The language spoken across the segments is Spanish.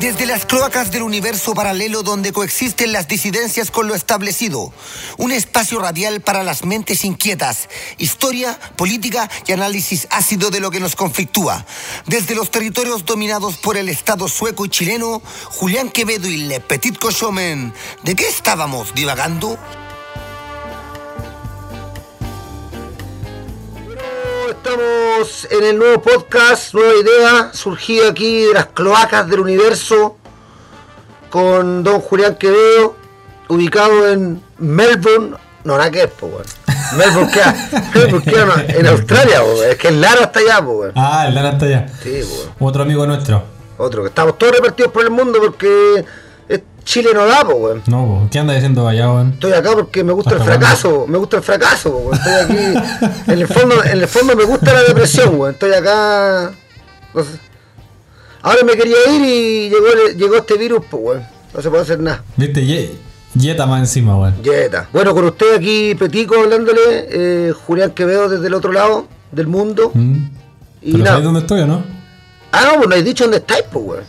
Desde las cloacas del universo paralelo donde coexisten las disidencias con lo establecido. Un espacio radial para las mentes inquietas. Historia, política y análisis ácido de lo que nos conflictúa. Desde los territorios dominados por el Estado sueco y chileno, Julián Quevedo y Le Petit Cochomen. ¿De qué estábamos divagando? Estamos en el nuevo podcast, nueva idea, surgida aquí de las cloacas del universo, con don Julián Quevedo, ubicado en Melbourne, no, nada que es, po, weón. Melbourne queda, Melbourne queda en Australia, po, es que el Lara está allá, po, weón. Ah, el Lara está allá. Sí, po. Otro amigo nuestro. Otro, que estamos todos repartidos por el mundo porque Chile no da, po, weón. No, po, ¿qué anda diciendo allá, weón? Estoy acá porque me gusta el fracaso, me gusta el fracaso, weón. Estoy aquí. En el fondo, en el fondo me gusta la depresión, weón. Estoy acá. no sé. Ahora me quería ir y llegó, llegó este virus, pues weón. No se puede hacer nada. Viste, Ye- Yeta más encima, weón. Yeta. Bueno, con usted aquí, Petico, hablándole, eh, Julián Quevedo desde el otro lado del mundo. Mm. Y Pero. ¿sabes dónde estoy o no? Ah, no, pues no hay dicho dónde estáis, pues weón.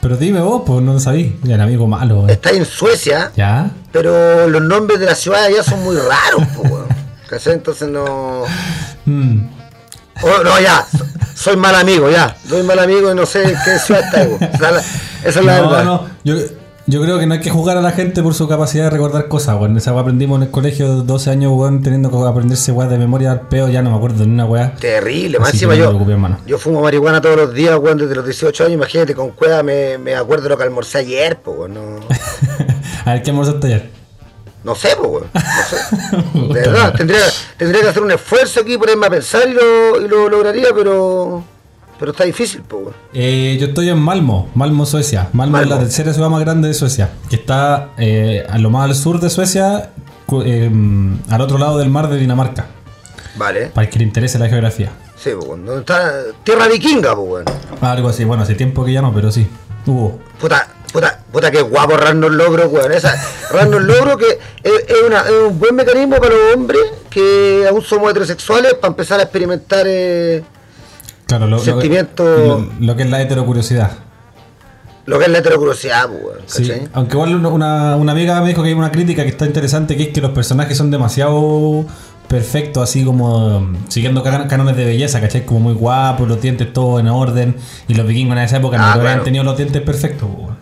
Pero dime vos, pues no lo sabí. El amigo malo, weón. Estáis en Suecia, ¿Ya? pero los nombres de la ciudad allá son muy raros, pues. Entonces no. Mm. Oh, no, ya, so- soy mal amigo, ya. Soy mal amigo y no sé qué ciudad está. Esa es la, esa es la No, verdad. no. Yo, yo creo que no hay que juzgar a la gente por su capacidad de recordar cosas, weón. Esa weá aprendimos en el colegio 12 años, weón, teniendo que aprenderse weá de memoria al peo. Ya no me acuerdo de ni una weá. Terrible, más encima yo, yo fumo marihuana todos los días, weón, desde los 18 años. Imagínate, con cueva me, me acuerdo lo que almorcé ayer, pues, weón. No, a ver, ¿qué almorzaste ayer? no sé, pues, weón. No sé. De verdad, tendría, tendría que hacer un esfuerzo aquí, ponerme a pensar y lo, y lo lograría, pero, pero está difícil, pues, weón. Eh, yo estoy en Malmo, Malmo, Suecia. Malmo, es la tercera ciudad más grande de Suecia, que está eh, a lo más al sur de Suecia, eh, al otro lado del mar de Dinamarca, Vale. para el que le interese la geografía. Sí, pues. ¿Dónde está? Tierra vikinga, pues, weón. Algo así, bueno, hace tiempo que ya no, pero sí. Hubo. Puta, puta, puta, qué guapo Random Logro, weón. Esa, Random Logro que es, es una- es un buen mecanismo para los hombres que aún somos heterosexuales para empezar a experimentar. eh, Claro, lo, Sentimiento- lo, lo que es la heterocuriosidad. lo que es la heterocuriosidad, pues, weón. Sí, aunque igual una- una, amiga me dijo que hay una crítica que está interesante, que es que los personajes son demasiado perfectos, así como um, siguiendo cánones de belleza, ¿cachai? Como muy guapos, los dientes todos en orden, y los vikingos en esa época Ah, no habían claro. tenido los dientes perfectos. weón.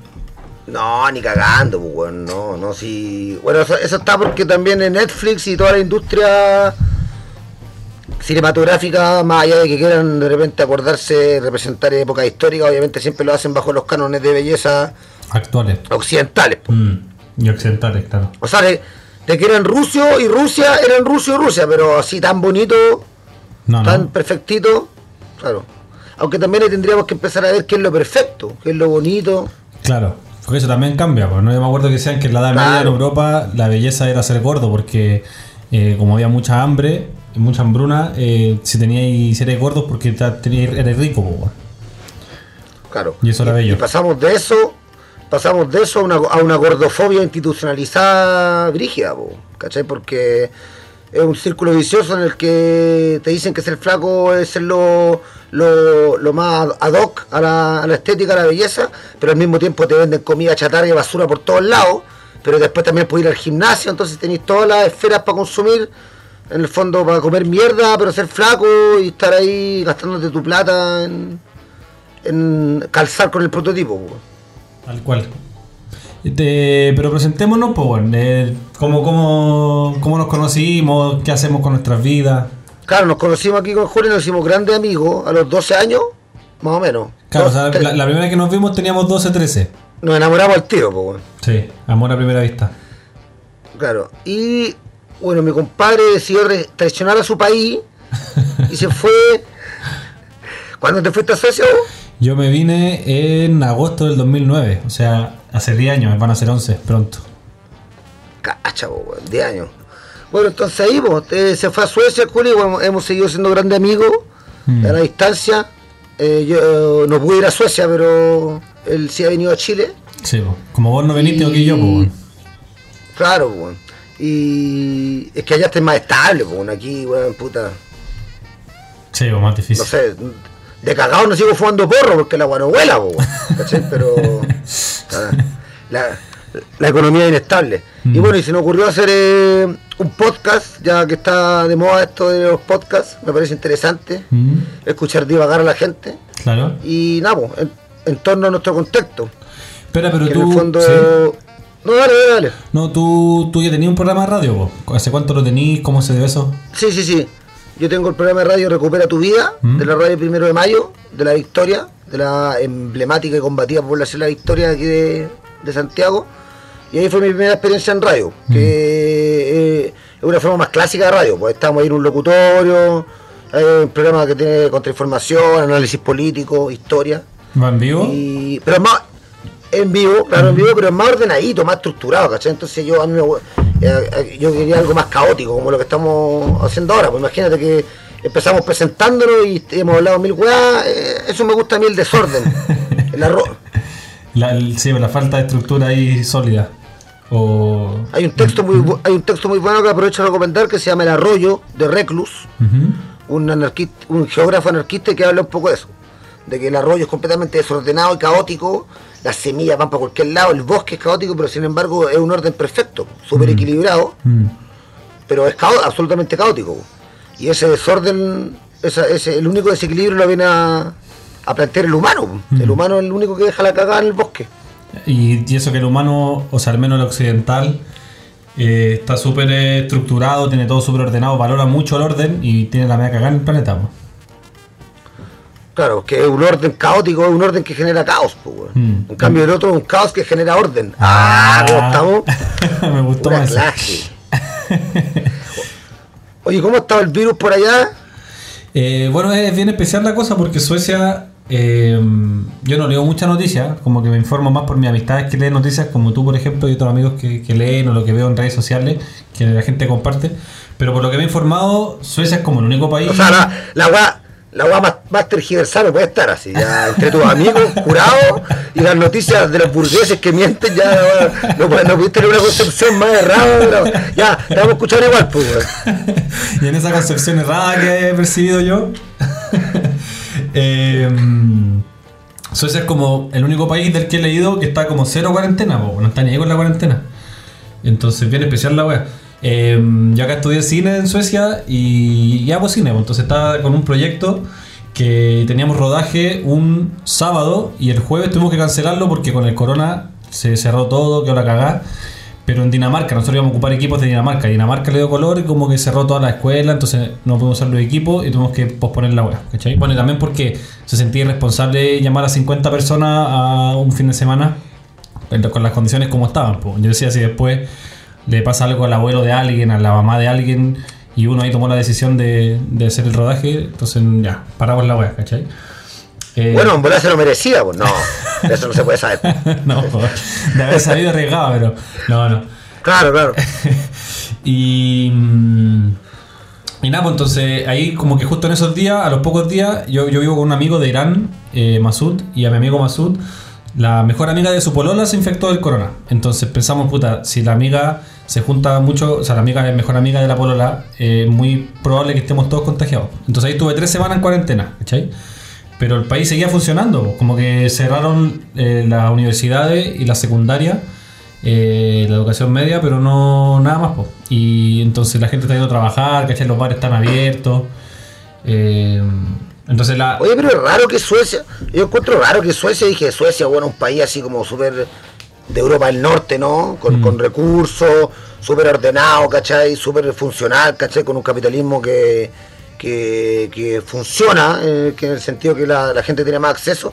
No, ni cagando, pues. No, no, sí. Bueno, eso, eso está porque también en Netflix y toda la industria cinematográfica, más allá de que quieran de repente acordarse, representar épocas históricas, obviamente siempre lo hacen bajo los cánones de belleza Actuales. occidentales. Mm, y occidentales, claro. O sea, de, de que eran Rusio y Rusia, eran Rusia y Rusia, pero así tan bonito, No, tan no. perfectito, claro. Aunque también ahí tendríamos que empezar a ver qué es lo perfecto, qué es lo bonito. Claro. Porque eso también cambia, pues no yo me acuerdo que decían que en la Edad Media en. Europa la belleza era ser gordo, porque eh, como había mucha hambre, mucha hambruna, eh, si teníais, si erais gordos porque teníais, erais rico, po. Claro. Y eso era bello. Y pasamos de eso, pasamos de eso a una, a una gordofobia institucionalizada brígida, po, ¿cachai? Porque es un círculo vicioso en el que te dicen que ser flaco es ser lo, lo, lo más ad hoc a la, a la estética, a la belleza, pero al mismo tiempo te venden comida chatarra y basura por todos lados, pero después también puedes ir al gimnasio, entonces tenéis todas las esferas para consumir, en el fondo para comer mierda, pero ser flaco y estar ahí gastándote tu plata en, en calzar con el prototipo. po. Tal cual. Este, pero presentémonos, pues, bueno, eh, cómo, cómo, cómo nos conocimos, qué hacemos con nuestras vidas. Claro, nos conocimos aquí con Julio, nos hicimos grandes amigos a los 12 años, más o menos. Claro, o sea, la, la primera que nos vimos teníamos 12, 13. Nos enamoramos al tiro, pues. Sí, amor a primera vista. Claro. Y bueno, mi compadre decidió traicionar a su país y se fue. ¿Cuándo te fuiste a Suecia? vos? Yo me vine en agosto del 2009, o sea, hace 10 años, van a ser 11 pronto. Cacha, po, weón, 10 años. Bueno, entonces ahí pues, eh, se fue a Suecia, Julio, y bueno, hemos seguido siendo grandes amigos Mm. a la distancia. Eh, yo no pude ir a Suecia, pero él sí ha venido a Chile. Sí, como vos no veniste, Y- aquí yo, pues. bueno. Claro, pues, weón. Y es que allá estés más estable, pues, weón. aquí, weón, puta. Sí, pues, más difícil. No sé, de cagado no sigo fumando porro porque la agua no huela, po, ¿cachai? Pero la, la economía es inestable. Y Mm. bueno, y se nos ocurrió hacer eh, un podcast, ya que está de moda esto de los podcasts, me parece interesante Mm, escuchar divagar a la gente Claro. y nada, po, en, en torno a nuestro contexto. Espera, pero que tú. en el fondo... sí. No, dale, dale, dale. No, tú, tú ya tenías un programa de radio, po. ¿Hace cuánto lo tenías? ¿Cómo se dio eso? Sí, sí, sí. Yo tengo el programa de radio Recupera tu Vida, Mm. de la radio Primero de Mayo, de la Victoria, de la emblemática y combativa población La Victoria de aquí de, de Santiago. Y ahí fue mi primera experiencia en radio, que eh, es una forma más clásica de radio, pues estamos ahí en un locutorio, hay un programa que tiene contrainformación, análisis político, historia. ¿Va en vivo? Y, pero es más en vivo, claro, en vivo, pero es más ordenadito, más estructurado, ¿cachai? Entonces yo a mí me, yo quería algo más caótico, como lo que estamos haciendo ahora. Pues imagínate que empezamos presentándolo y hemos hablado mil weas, eh, eso me gusta a mí el desorden. El arroz. La, el- sí, la falta de estructura ahí sólida. O. Hay un texto muy hay un texto muy bueno que aprovecho de recomendar que se llama El arroyo de Reclus, un anarquista, un geógrafo anarquista que habla un poco de eso, de que el arroyo es completamente desordenado y caótico, las semillas van para cualquier lado, el bosque es caótico, pero sin embargo es un orden perfecto, súper equilibrado, Mm. pero es cao- absolutamente caótico. Y ese desorden, esa- ese, el único desequilibrio lo viene a, a plantear el humano. El humano es el único que deja la cagada en el bosque. Y, y eso que el humano, o sea, al menos el occidental, eh, está súper estructurado, tiene todo súper ordenado, valora mucho el orden y tiene la media cagada en el planeta. Claro, que es un orden caótico, es un orden que genera caos. weón. Mm. En cambio, el otro es un caos que genera orden. Ah, ¿cómo estamos? Me gustó Una más. clase. Oye, ¿cómo estaba el virus por allá? Eh, bueno, es bien especial la cosa porque Suecia, eh, yo no leo muchas noticias, como que me informo más por mis amistades que leen noticias, como tú, por ejemplo, y otros amigos que, que leen o lo que veo en redes sociales, que la gente comparte. Pero por lo que me he informado, Suecia es como el único país. O sea, la, la la weá más, más tergiversada no puede estar así, ya entre tus amigos, jurados, y las noticias de los burgueses que mienten, ya la weá, no, puede- no pudiste tener una concepción más errada, ya, te vamos a escuchar igual, pues, y en esa concepción errada que he percibido yo, eh, Suecia es como el único país del que he leído que está como cero cuarentena, po, no está ni ahí con la cuarentena. Entonces, bien especial la wea. Eh, yo acá estudié cine en Suecia y, hago cine, po, entonces estaba con un proyecto que teníamos rodaje un sábado y el jueves tuvimos que cancelarlo porque con el corona se cerró todo, quedó la cagada. Pero en Dinamarca, nosotros íbamos a ocupar equipos de Dinamarca. Dinamarca le dio color y como que cerró toda la escuela, entonces no pudimos usar los equipos y tuvimos que posponer la web. ¿cachai? Bueno, y también porque se sentía irresponsable llamar a 50 personas a un fin de semana con las condiciones como estaban. po. Yo decía, si después le pasa algo al abuelo de alguien, a la mamá de alguien, y uno ahí tomó la decisión de, de hacer el rodaje, entonces ya, paramos la web, ¿cachai? Eh, Bueno, en volar se lo merecía, pues no, eso no se puede saber. no, po, de haber salido arriesgado, pero no, no. Claro, claro. Y, mm, y nada, pues entonces ahí como que justo en esos días, a los pocos días, yo, yo vivo con un amigo de Irán, eh, Masud, y a mi amigo Masud, la mejor amiga de su polola se infectó del corona. Entonces pensamos, puta, si la amiga se junta mucho, o sea, la amiga es mejor amiga de la polola, es muy probable que estemos todos contagiados. Entonces ahí estuve tres semanas en cuarentena, ¿cachai? Pero el país seguía funcionando, como que cerraron eh, las universidades y las secundarias, eh, la educación media, pero no nada más. po. Y entonces la gente está yendo a trabajar, ¿cachai? Los bares están abiertos. eh, entonces la... Oye, pero es raro que Suecia, yo encuentro raro que Suecia, dije Suecia, bueno, un país así como súper de Europa del Norte, ¿no? Con, con recursos, súper ordenado, ¿cachai? Súper funcional, ¿cachai? Con un capitalismo que, que, que funciona, eh, que en el sentido que la, la gente tiene más acceso.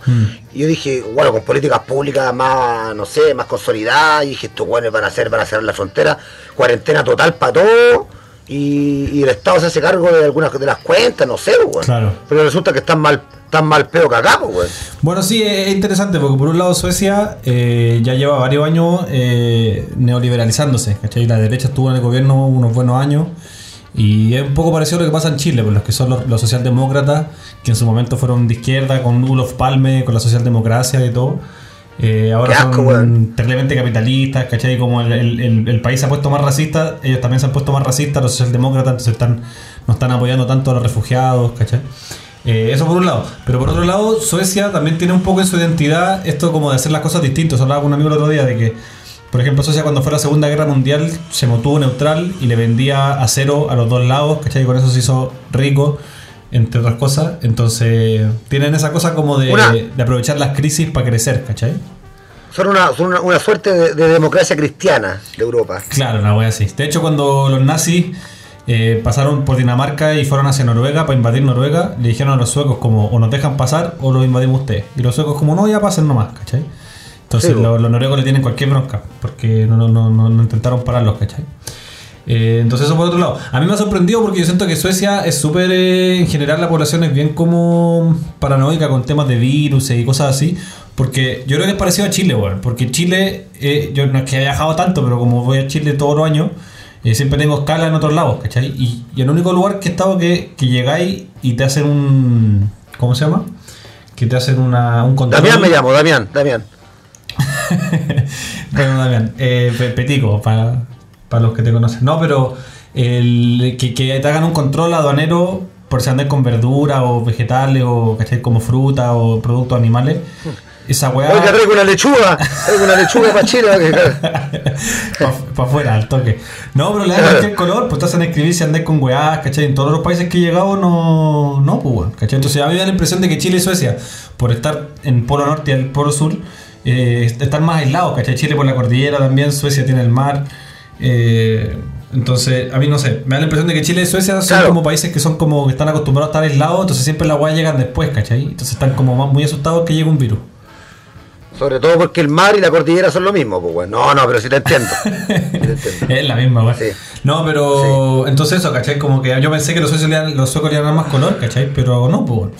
Y yo dije, bueno, con políticas públicas más, no sé, más consolidadas, y dije, estos buenos van a hacer, van a cerrar la frontera, cuarentena total para todo. Y, y el Estado se hace cargo de algunas de las cuentas, no sé, weón. Claro. Pero resulta que están mal, tan mal peo que acá, pues, weón. Bueno, sí, es interesante porque por un lado Suecia eh, ya lleva varios años eh, neoliberalizándose, ¿cachai? La derecha estuvo en el gobierno unos buenos años y es un poco parecido a lo que pasa en Chile, por los que son los, los socialdemócratas, que en su momento fueron de izquierda, con Ulof Palme, con la socialdemocracia y todo. Eh, ahora asco, son weón. terriblemente capitalistas, ¿cachai? Como el, el- el- el país se ha puesto más racista, ellos también se han puesto más racistas, los socialdemócratas, entonces están, no están apoyando tanto a los refugiados, ¿cachai? Eh, eso por un lado. Pero por otro lado, Suecia también tiene un poco en su identidad esto como de hacer las cosas distintas. Hablaba con un amigo el otro día de que, por ejemplo, Suecia cuando fue la Segunda Guerra Mundial se mantuvo neutral y le vendía acero a los dos lados, ¿cachai? Y con eso se hizo rico, entre otras cosas. Entonces, tienen esa cosa como de, Una- de aprovechar las crisis para crecer, ¿cachai? Son una, son una, una suerte de, de democracia cristiana de Europa. Claro, una wea así. De hecho, cuando los nazis eh, pasaron por Dinamarca y fueron hacia Noruega para invadir Noruega, le dijeron a los suecos como o nos dejan pasar o los invadimos ustedes. Y los suecos como no, ya pasen nomás, ¿cachai? Entonces Sí, los, los noruegos le tienen cualquier bronca porque no, no, no, no, no intentaron pararlos, ¿cachai? Eh, entonces eso por otro lado. A mí me ha sorprendido porque yo siento que Suecia es súper, eh, en general la población es bien como paranoica con temas de virus y cosas así. Porque yo creo que es parecido a Chile, weón. Porque Chile, eh, yo no es que haya viajado tanto, pero como voy a Chile todos los años, siempre tengo escala en otros lados, ¿cachai? Y, y el único lugar que he estado que, que llegáis y te hacen un... ¿Cómo se llama? Que te hacen una, un control. Damián me llamo, Damián, Damián. Bueno, Damián, eh, pe- Petico, para, para los que te conocen. No, pero el, que, que te hagan un control aduanero por si andas con verdura o vegetales o ¿cachai? como fruta o productos animales. Esa weá. Oiga, traigo una lechuga, traigo una lechuga para Chile. para afuera, al toque. No, pero le dan cualquier color, pues te hacen escribir si andás con weás, ¿cachai? En todos los países que he llegado no, no, pues, ¿cachai? Entonces a mí me da la impresión de que Chile y Suecia, por estar en Polo Norte y el Polo Sur, eh, están más aislados, ¿cachai? Chile por la cordillera también, Suecia tiene el mar. Eh, entonces, a mí no sé, me da la impresión de que Chile y Suecia son Claro. como países que son como que están acostumbrados a estar aislados, entonces siempre las weas llegan después, ¿cachai? Entonces están como más muy asustados que llegue un virus. Sobre todo porque el mar y la cordillera son lo mismo, pues bueno. No, no, pero sí te entiendo. Sí te entiendo. Es la misma. Sí. No, pero entonces eso, ¿cachai? Como que yo pensé que los suecos le dan, los suecos le dan más color, ¿cachai? Pero no, pues.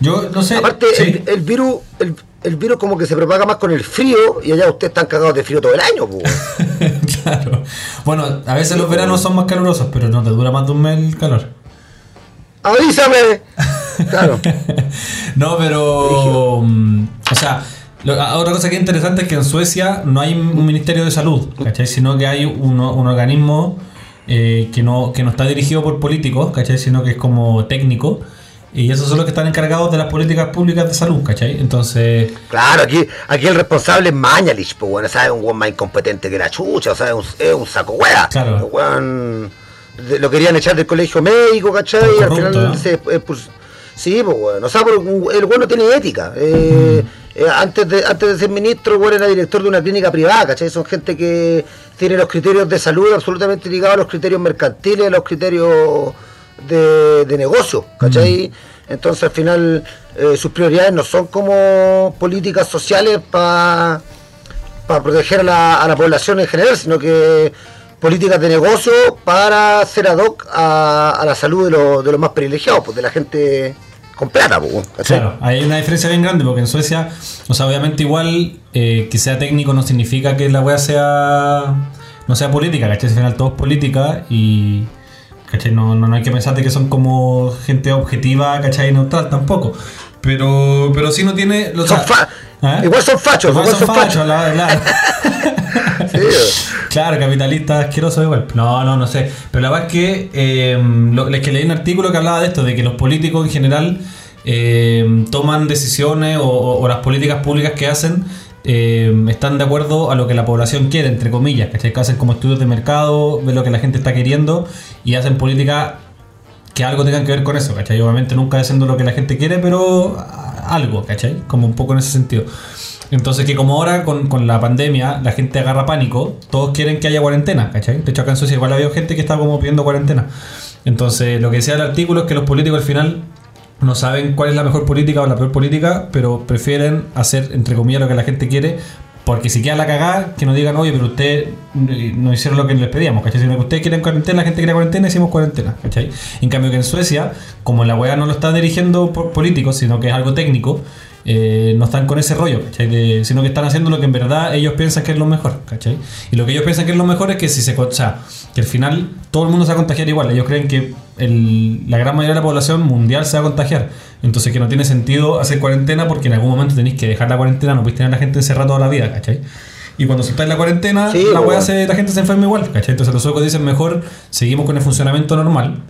Yo no sé. Aparte, el, el virus, el, el virus como que se propaga más con el frío y allá ustedes están cagados de frío todo el año, pues. claro. Bueno, a veces los veranos son más calurosos, pero no te dura más de un mes el calor. ¡Avísame! Claro. no, pero. mm, O sea, lo- a- otra cosa que es interesante es que en Suecia no hay un ministerio de salud, ¿cachai? Sino que hay uno- un organismo eh, que, no, que no está dirigido por políticos, ¿cachai? Sino que es como técnico. Y esos son los que están encargados de las políticas públicas de salud, ¿cachai? Entonces. Claro, aquí, aquí el responsable es Mañalich, pues bueno, ¿sabes? Un weón más incompetente que la chucha, o sea, es un, es un saco wea. Claro. Weón, lo querían echar del colegio médico, ¿cachai? Y al final ¿eh? se expulsó. Sí, pues bueno, o sea, un- el weón no tiene ética. Eh, Mm. Eh, antes, de, antes de ser ministro, el weón era director de una clínica privada, ¿cachai? Son gente que tiene los criterios de salud absolutamente ligados a los criterios mercantiles, a los criterios de, de negocio, ¿cachai? Entonces al final eh, sus prioridades no son como políticas sociales para proteger a la, a la población en general, sino que políticas de negocio para hacer ad hoc a, a la salud de, los de los más privilegiados, pues de la gente con plata. Claro, hay una diferencia bien grande porque en Suecia, o sea, obviamente igual eh, que sea técnico no significa que la wea sea no sea política, ¿cachai? Al final todo es política y ¿cachai? No, no, no hay que pensar de que son como gente objetiva, ¿cachai? Neutral tampoco. Pero, pero sí no tiene. o Son ¿eh? Igual son fachos, Igual igual son son fachos, fachos. la- la- Claro, capitalista asqueroso igual. No, no, no sé. Pero la verdad es que, eh, que leí un artículo que hablaba de esto, de que los políticos en general eh, toman decisiones o, o- las políticas públicas que hacen eh, están de acuerdo a lo que la población quiere, entre comillas, ¿cachai? Que hacen como estudios de mercado, ven lo que la gente está queriendo y hacen política que algo tengan que ver con eso, ¿cachai? Obviamente nunca haciendo lo que la gente quiere, pero algo, ¿cachai? Como un poco en ese sentido. Entonces que como ahora con, con la pandemia la gente agarra pánico, todos quieren que haya cuarentena, ¿cachai? De hecho acá en Suecia igual había gente que estaba como pidiendo cuarentena. Entonces lo que decía el artículo es que los políticos al final no saben cuál es la mejor política o la peor política, pero prefieren hacer, entre comillas, lo que la gente quiere, porque si queda la cagada, que nos digan, oye, pero ustedes no hicieron lo que les pedíamos, ¿cachai? Sino que ustedes quieren cuarentena, la gente quiere cuarentena, hicimos cuarentena, ¿cachai? En cambio que en Suecia, como la weá no lo está dirigiendo por políticos, sino que es algo técnico, eh, no están con ese rollo, sino que están haciendo lo que en verdad ellos piensan que es lo mejor, ¿cachai? Y lo que ellos piensan que es lo mejor es que si se... que al final todo el mundo se va a contagiar igual. Ellos creen que el- la gran mayoría de la población mundial se va a contagiar. Entonces que no tiene sentido hacer cuarentena porque en algún momento tenéis que dejar la cuarentena, no podéis tener a la gente encerrada toda la vida, ¿cachai? Y cuando soltáis la cuarentena, la, bueno. se- la gente se enferma igual, ¿cachai? Entonces los suecos dicen mejor seguimos con el funcionamiento normal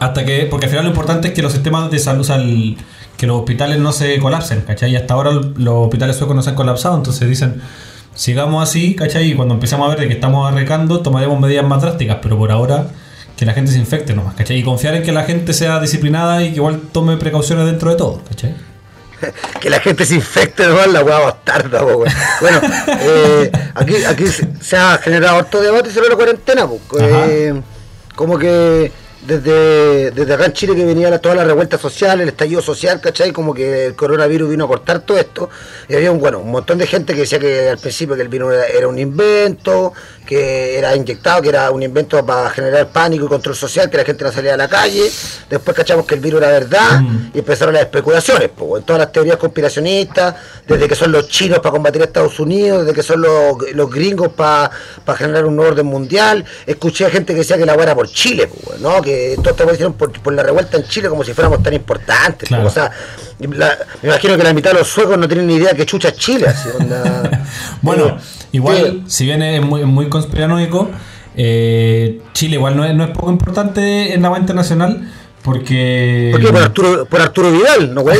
Hasta que, porque al final lo importante es que los sistemas de salud, o sea, el- que los hospitales no se colapsen, ¿cachai? Y hasta ahora los hospitales suecos no se han colapsado, entonces dicen, sigamos así, ¿cachai? Y cuando empecemos a ver de que estamos arrecando, tomaremos medidas más drásticas, pero por ahora que la gente se infecte nomás, ¿cachai? Y confiar en que la gente sea disciplinada y que igual tome precauciones dentro de todo, ¿cachai? que la gente se infecte nomás la weá bastarda, weón. Bueno, eh, aquí, aquí se, se ha generado harto debate sobre la cuarentena, po. Eh, como que desde, desde acá en Chile que venía la, toda la revuelta social, el estallido social, ¿cachai? Como que el coronavirus vino a cortar todo esto. Y había un, bueno, un montón de gente que decía que al principio que el virus era, era un invento, que era inyectado, que era un invento para generar pánico y control social, que la gente no salía a la calle. Después cachamos que el virus era verdad y empezaron las especulaciones, po, en todas las teorías conspiracionistas, desde que son los chinos para combatir a Estados Unidos, desde que son los, los gringos para generar un orden mundial. Escuché a gente que decía que la era por Chile, po, ¿no? que todo esto lo hicieron por, por la revuelta en Chile como si fuéramos tan importantes. Claro. o sea, la- me imagino que la mitad de los suecos no tienen ni idea que chucha Chile. así, onda. Bueno, Eh, igual, eh, si bien es muy, muy conspiranoico, eh, Chile igual no es, no es poco importante en la internacional porque... ¿Por qué? Por Arturo, por Arturo Vidal, no güey.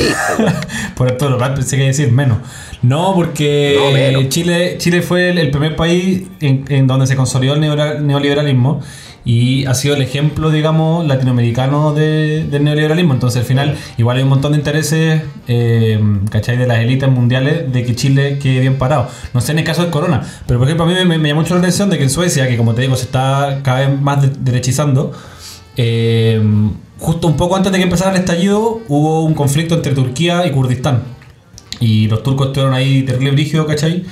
Por lo rato pensé que decir menos. No, porque No, menos. Chile, Chile fue el, el primer país en, en donde se consolidó el neoliberal- neoliberalismo y ha sido el ejemplo, digamos, latinoamericano de- del neoliberalismo. Entonces, al final, igual hay un montón de intereses, eh, ¿cachai? De las élites mundiales de que Chile quede bien parado. No sé en el caso del corona, pero por ejemplo, a mí me, me llamó mucho la atención de que en Suecia, que como te digo, se está cada vez más de- derechizando, eh, justo un poco antes de que empezara el estallido, hubo un conflicto entre Turquía y Kurdistán. Y los turcos estuvieron ahí terrible brígido, ¿cachai?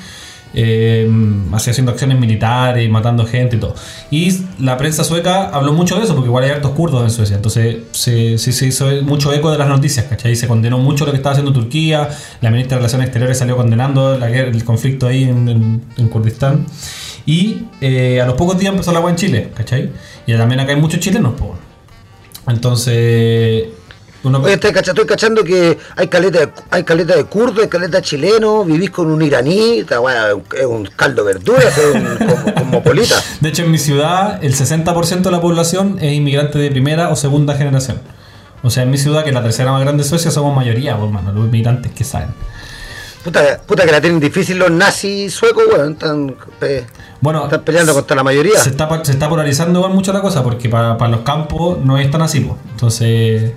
Eh, haciendo acciones militares, matando gente y todo. Y la prensa sueca habló mucho de eso, porque igual hay hartos kurdos en Suecia. Entonces se, se, hizo mucho eco de las noticias, ¿cachai? Se condenó mucho lo que estaba haciendo Turquía. La ministra de Relaciones Exteriores salió condenando la el conflicto ahí en, en- en Kurdistán. Y eh, a los pocos días empezó la agua en Chile, ¿cachai? Y también acá hay muchos chilenos, pues. Entonces. Oye, estoy, cacha- estoy cachando que hay caleta, de, hay caleta de kurdo, hay caleta chileno, vivís con un iraní, esta weá es un- caldo de verduras, es un cosmopolita. De hecho, en mi ciudad, el 60% de la población es inmigrante de primera o segunda generación. O sea, en mi ciudad, que es la tercera más grande de Suecia, somos mayoría, pues, hermano, los inmigrantes que saben. Puta, puta que la tienen difícil los nazis suecos, weón, están, pe- Bueno, están peleando contra la mayoría. se está, se está polarizando igual mucho la cosa, porque para, para los campos no es tan así. pues. Entonces,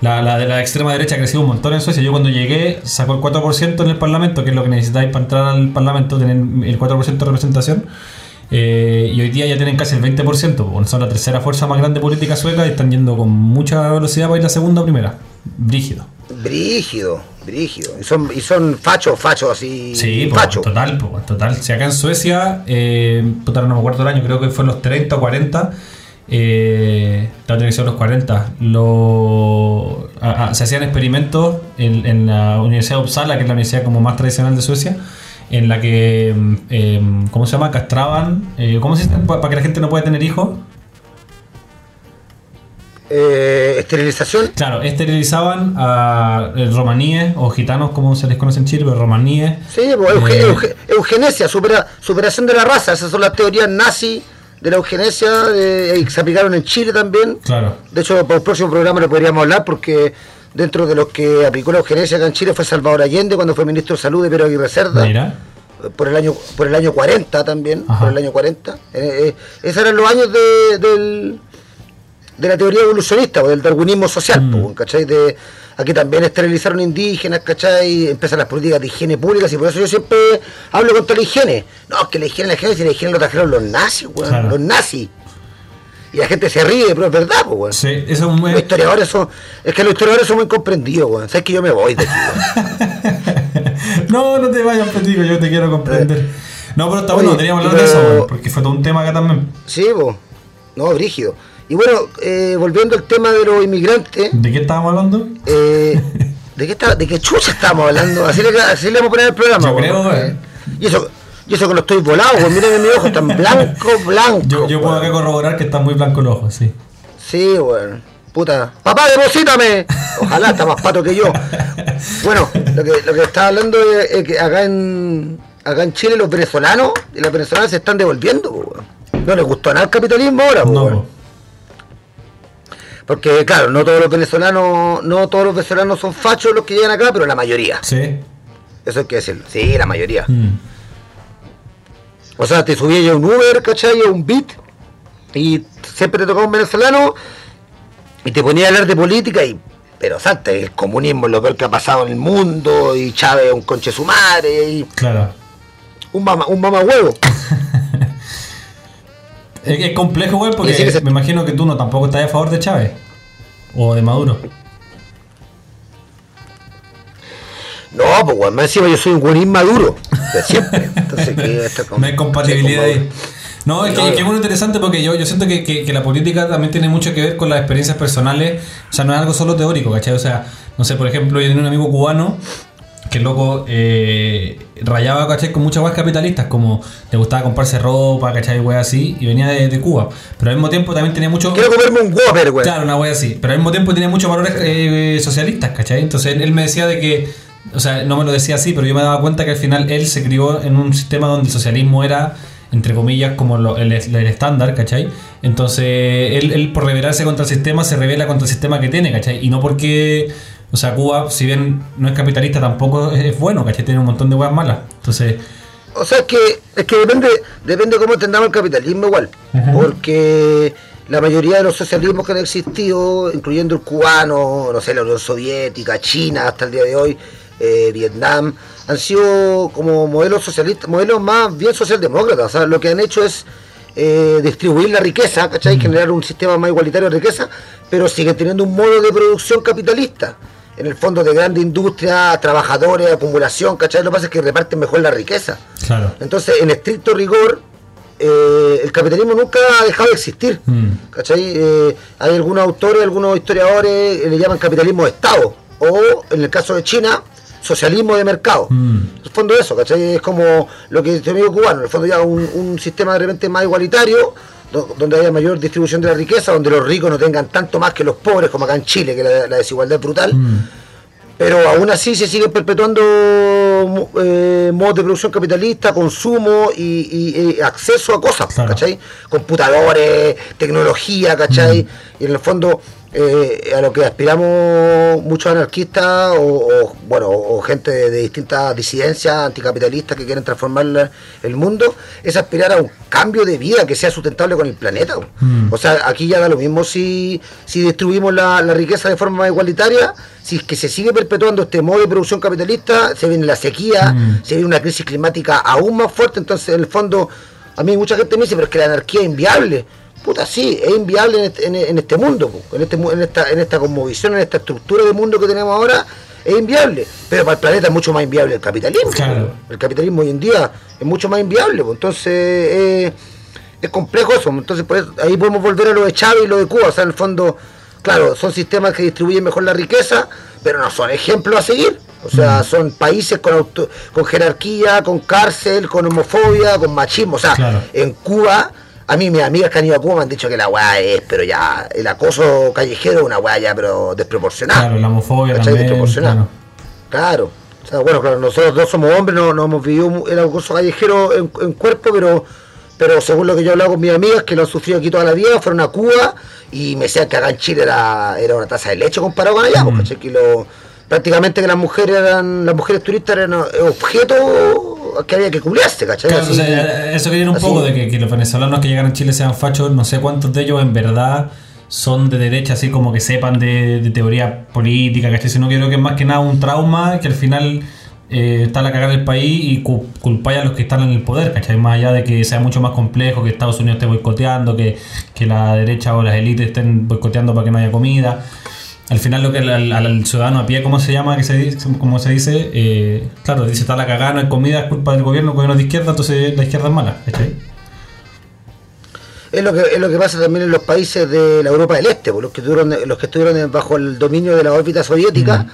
la, la de la extrema derecha ha crecido un montón en Suecia. Yo cuando llegué sacó el 4% en el Parlamento, que es lo que necesitáis para entrar al Parlamento, tener el 4% de representación. Eh, y hoy día ya tienen casi el 20%, pues, son la tercera fuerza más grande política sueca y están yendo con mucha velocidad para ir la segunda o primera. Brígido. Brígido, brígido. Y son, y son fachos, fachos así. Sí, pues, fachos. total, pues, total. Si acá en Suecia, eh, puta, no me acuerdo el año, creo que fue en los 30 o 40, eh, la que ser los 40, lo, a- a- se hacían experimentos en, en la Universidad de Uppsala, que es la universidad como más tradicional de Suecia, en la que, eh, ¿cómo se llama? Castraban, eh, ¿cómo se dice? Pa- Para que la gente no pueda tener hijos. Eh, esterilización. Claro, esterilizaban a eh, romaníes o gitanos, como se les conoce en Chile, pero romaníes. Sí, pues, Eh, euge- eugenesia, supera- superación de la raza. Esas son las teorías nazi de la eugenesia que se aplicaron en Chile también. Claro. De hecho, para el próximo programa lo podríamos hablar porque dentro de los que aplicó la eugenesia acá en Chile fue Salvador Allende cuando fue ministro de Salud de Pedro Aguirre Cerda. Mira. Por el año por el año 40 también, Ajá. por el año 40. Eh, eh, esos eran los años de, del, de la teoría evolucionista, o del darwinismo social, Mm. po, ¿cachai? De, aquí también esterilizaron indígenas, ¿cachai? Empiezan las políticas de higiene públicas y por eso yo siempre hablo contra la higiene. No, es que la higiene, la higiene, si la higiene lo trajeron los nazis, weón, Claro. los nazis. Y la gente se ríe, pero es verdad, pues, weón. Sí, eso es un Los historiadores son, es que los historiadores son muy comprendidos, weón. Sabes que yo me voy de aquí, weón. No, no te vayas, Petico, yo te quiero comprender. No, pero está Oye, bueno, teníamos hablar de eso, weón, porque fue todo un tema acá también. Sí, pues. No, brígido. Y bueno, eh, volviendo al tema de los inmigrantes, ¿De qué estábamos hablando? eh, ¿de, qué está, ¿de qué chucha estamos hablando? Así le, así le vamos a poner el programa. Yo creo, weón. Y eso, y eso que lo estoy volado, weón. Miren en mis ojos, están blanco, blanco. Yo, yo puedo acá corroborar que está muy blanco el ojo, sí. Sí, weón. Puta. Papá, deposítame. Ojalá, está más pato que yo. Bueno, lo que, lo que estaba hablando es, es que acá en, acá en Chile los venezolanos y las venezolanas se están devolviendo, weón. No les gustó nada el capitalismo ahora, po, No. Porque, claro, no todos los venezolanos, no todos los venezolanos son fachos los que llegan acá, pero la mayoría. Sí. Eso hay que decirlo. Sí, la mayoría. Mm. O sea, te subía yo un Uber, ¿cachai? Un Beat. Y siempre te tocaba un venezolano. Y te ponía a hablar de política y. Pero salta, el comunismo es lo peor que ha pasado en el mundo. Y Chávez es un conche su madre. Y Claro. un mamá, un mamá huevo. Es, es complejo, güey, porque sí me imagino que tú no tampoco estás a favor de Chávez. O de Maduro. No, pues weón, más encima yo soy un güey inmaduro. De siempre. Entonces, No hay compatibilidad ahí. No, es que, es que es muy interesante porque yo, yo siento que, que- que la política también tiene mucho que ver con las experiencias personales. O sea, no es algo solo teórico, ¿cachai? O sea, no sé, por ejemplo, yo tenía un amigo cubano que el loco eh, rayaba, ¿cachai? Con muchas weas capitalistas, como le gustaba comprarse ropa, ¿cachai? Weas así, y venía de, de Cuba. Pero al mismo tiempo también tenía mucho... Quiero comerme un Whopper, güey. Claro, una wea así. Pero al mismo tiempo tenía muchos valores eh, socialistas, ¿cachai? Entonces él, él me decía de que, o sea, no me lo decía así, pero yo me daba cuenta que al final él se crió en un sistema donde el socialismo era, entre comillas, como lo- el, el estándar, ¿cachai? Entonces él, él por rebelarse contra el sistema se revela contra el sistema que tiene, ¿cachai? Y no porque, o sea, Cuba, si bien no es capitalista, tampoco es, es bueno, ¿cachai? Tiene un montón de weas malas. Entonces, O sea, es que, es que depende, depende cómo entendamos el capitalismo igual. Porque la mayoría de los socialismos que han existido, incluyendo el cubano, no sé, la Unión Soviética, China hasta el día de hoy, eh, Vietnam, han sido como modelos socialistas, modelos más bien socialdemócratas. O sea, lo que han hecho es eh, distribuir la riqueza, ¿cachai? Generar un sistema más igualitario de riqueza, pero siguen teniendo un modo de producción capitalista. En el fondo de grande industria, trabajadores, acumulación, ¿cachai? Lo que pasa es que reparten mejor la riqueza. claro. Entonces, en estricto rigor, eh, el capitalismo nunca ha dejado de existir. Mm. ¿Cachai? Eh, hay algunos autores, algunos historiadores eh, le llaman capitalismo de Estado. O, en el caso de China, socialismo de mercado. Mm. En el fondo eso, ¿cachai? Es como lo que dice mi amigo cubano, en el fondo ya un, un sistema de repente más igualitario, donde haya mayor distribución de la riqueza, donde los ricos no tengan tanto más que los pobres, como acá en Chile, que la, la desigualdad es brutal. Mm. Pero aún así se siguen perpetuando eh, modos de producción capitalista, consumo y, y- y acceso a cosas, Claro. ¿cachai? Computadores, tecnología, ¿cachai? Y en el fondo eh, a lo que aspiramos muchos anarquistas o, o, bueno o gente de, de distintas disidencias anticapitalistas que quieren transformar la- el mundo es aspirar a un cambio de vida que sea sustentable con el planeta. Mm. O sea, aquí ya da lo mismo si, si distribuimos la, la riqueza de forma igualitaria, si es que se sigue perpetuando este modo de producción capitalista, se viene la sequía, Mm. se viene una crisis climática aún más fuerte, entonces en el fondo, a mí mucha gente me dice, pero es que la anarquía es inviable. Puta, sí, es inviable en este, en, en este mundo, en, este, en, esta, en esta cosmovisión, en esta estructura de mundo que tenemos ahora, es inviable. Pero para el planeta es mucho más inviable el capitalismo. Claro. El capitalismo hoy en día es mucho más inviable. po. Entonces, eh, es complejo eso. Entonces, por eso, ahí podemos volver a lo de Chávez y lo de Cuba. O sea, en el fondo, claro, son sistemas que distribuyen mejor la riqueza, pero no son ejemplos a seguir. O sea, son países con, auto- con jerarquía, con cárcel, con homofobia, con machismo. O sea, Claro. en Cuba, a mí mis amigas que han ido a Cuba me han dicho que la weá es, pero ya, el acoso callejero es una weá ya, pero desproporcionada. Claro, la homofobia ¿Cachai? también. Desproporcionada. claro. Claro. O sea, bueno, claro, nosotros dos somos hombres, no, no hemos vivido el acoso callejero en, en cuerpo, pero pero según lo que yo he hablado con mis amigas, que lo han sufrido aquí toda la vida, fueron a Cuba y me decían que acá en Chile era, era una taza de leche comparado con allá, Mm. porque que lo, prácticamente que las mujeres eran, las mujeres turistas eran objetos que había que culiarse, ¿cachai? Claro, Así- o sea, eso quería ir un así. poco de que, que los venezolanos que llegan a Chile sean fachos, no sé cuántos de ellos en verdad son de derecha, así como que sepan de, de teoría política, ¿cachai? Sino que creo que es más que nada un trauma que al final eh, está la cagada del país y cu- culpáis a los que están en el poder, ¿cachai? Más allá de que sea mucho más complejo, que Estados Unidos esté boicoteando, que, que la derecha o las élites estén boicoteando para que no haya comida. Al final lo que al, al- ciudadano a pie, ¿cómo se llama? Que se, dice- como se dice, eh, claro, dice está la cagada, no hay comida, es culpa del gobierno, el gobierno es de izquierda, entonces la izquierda es mala, ¿cachai? Es lo que es lo que pasa también en los países de la Europa del Este, pues, los que estuvieron, los que estuvieron bajo el dominio de la órbita soviética,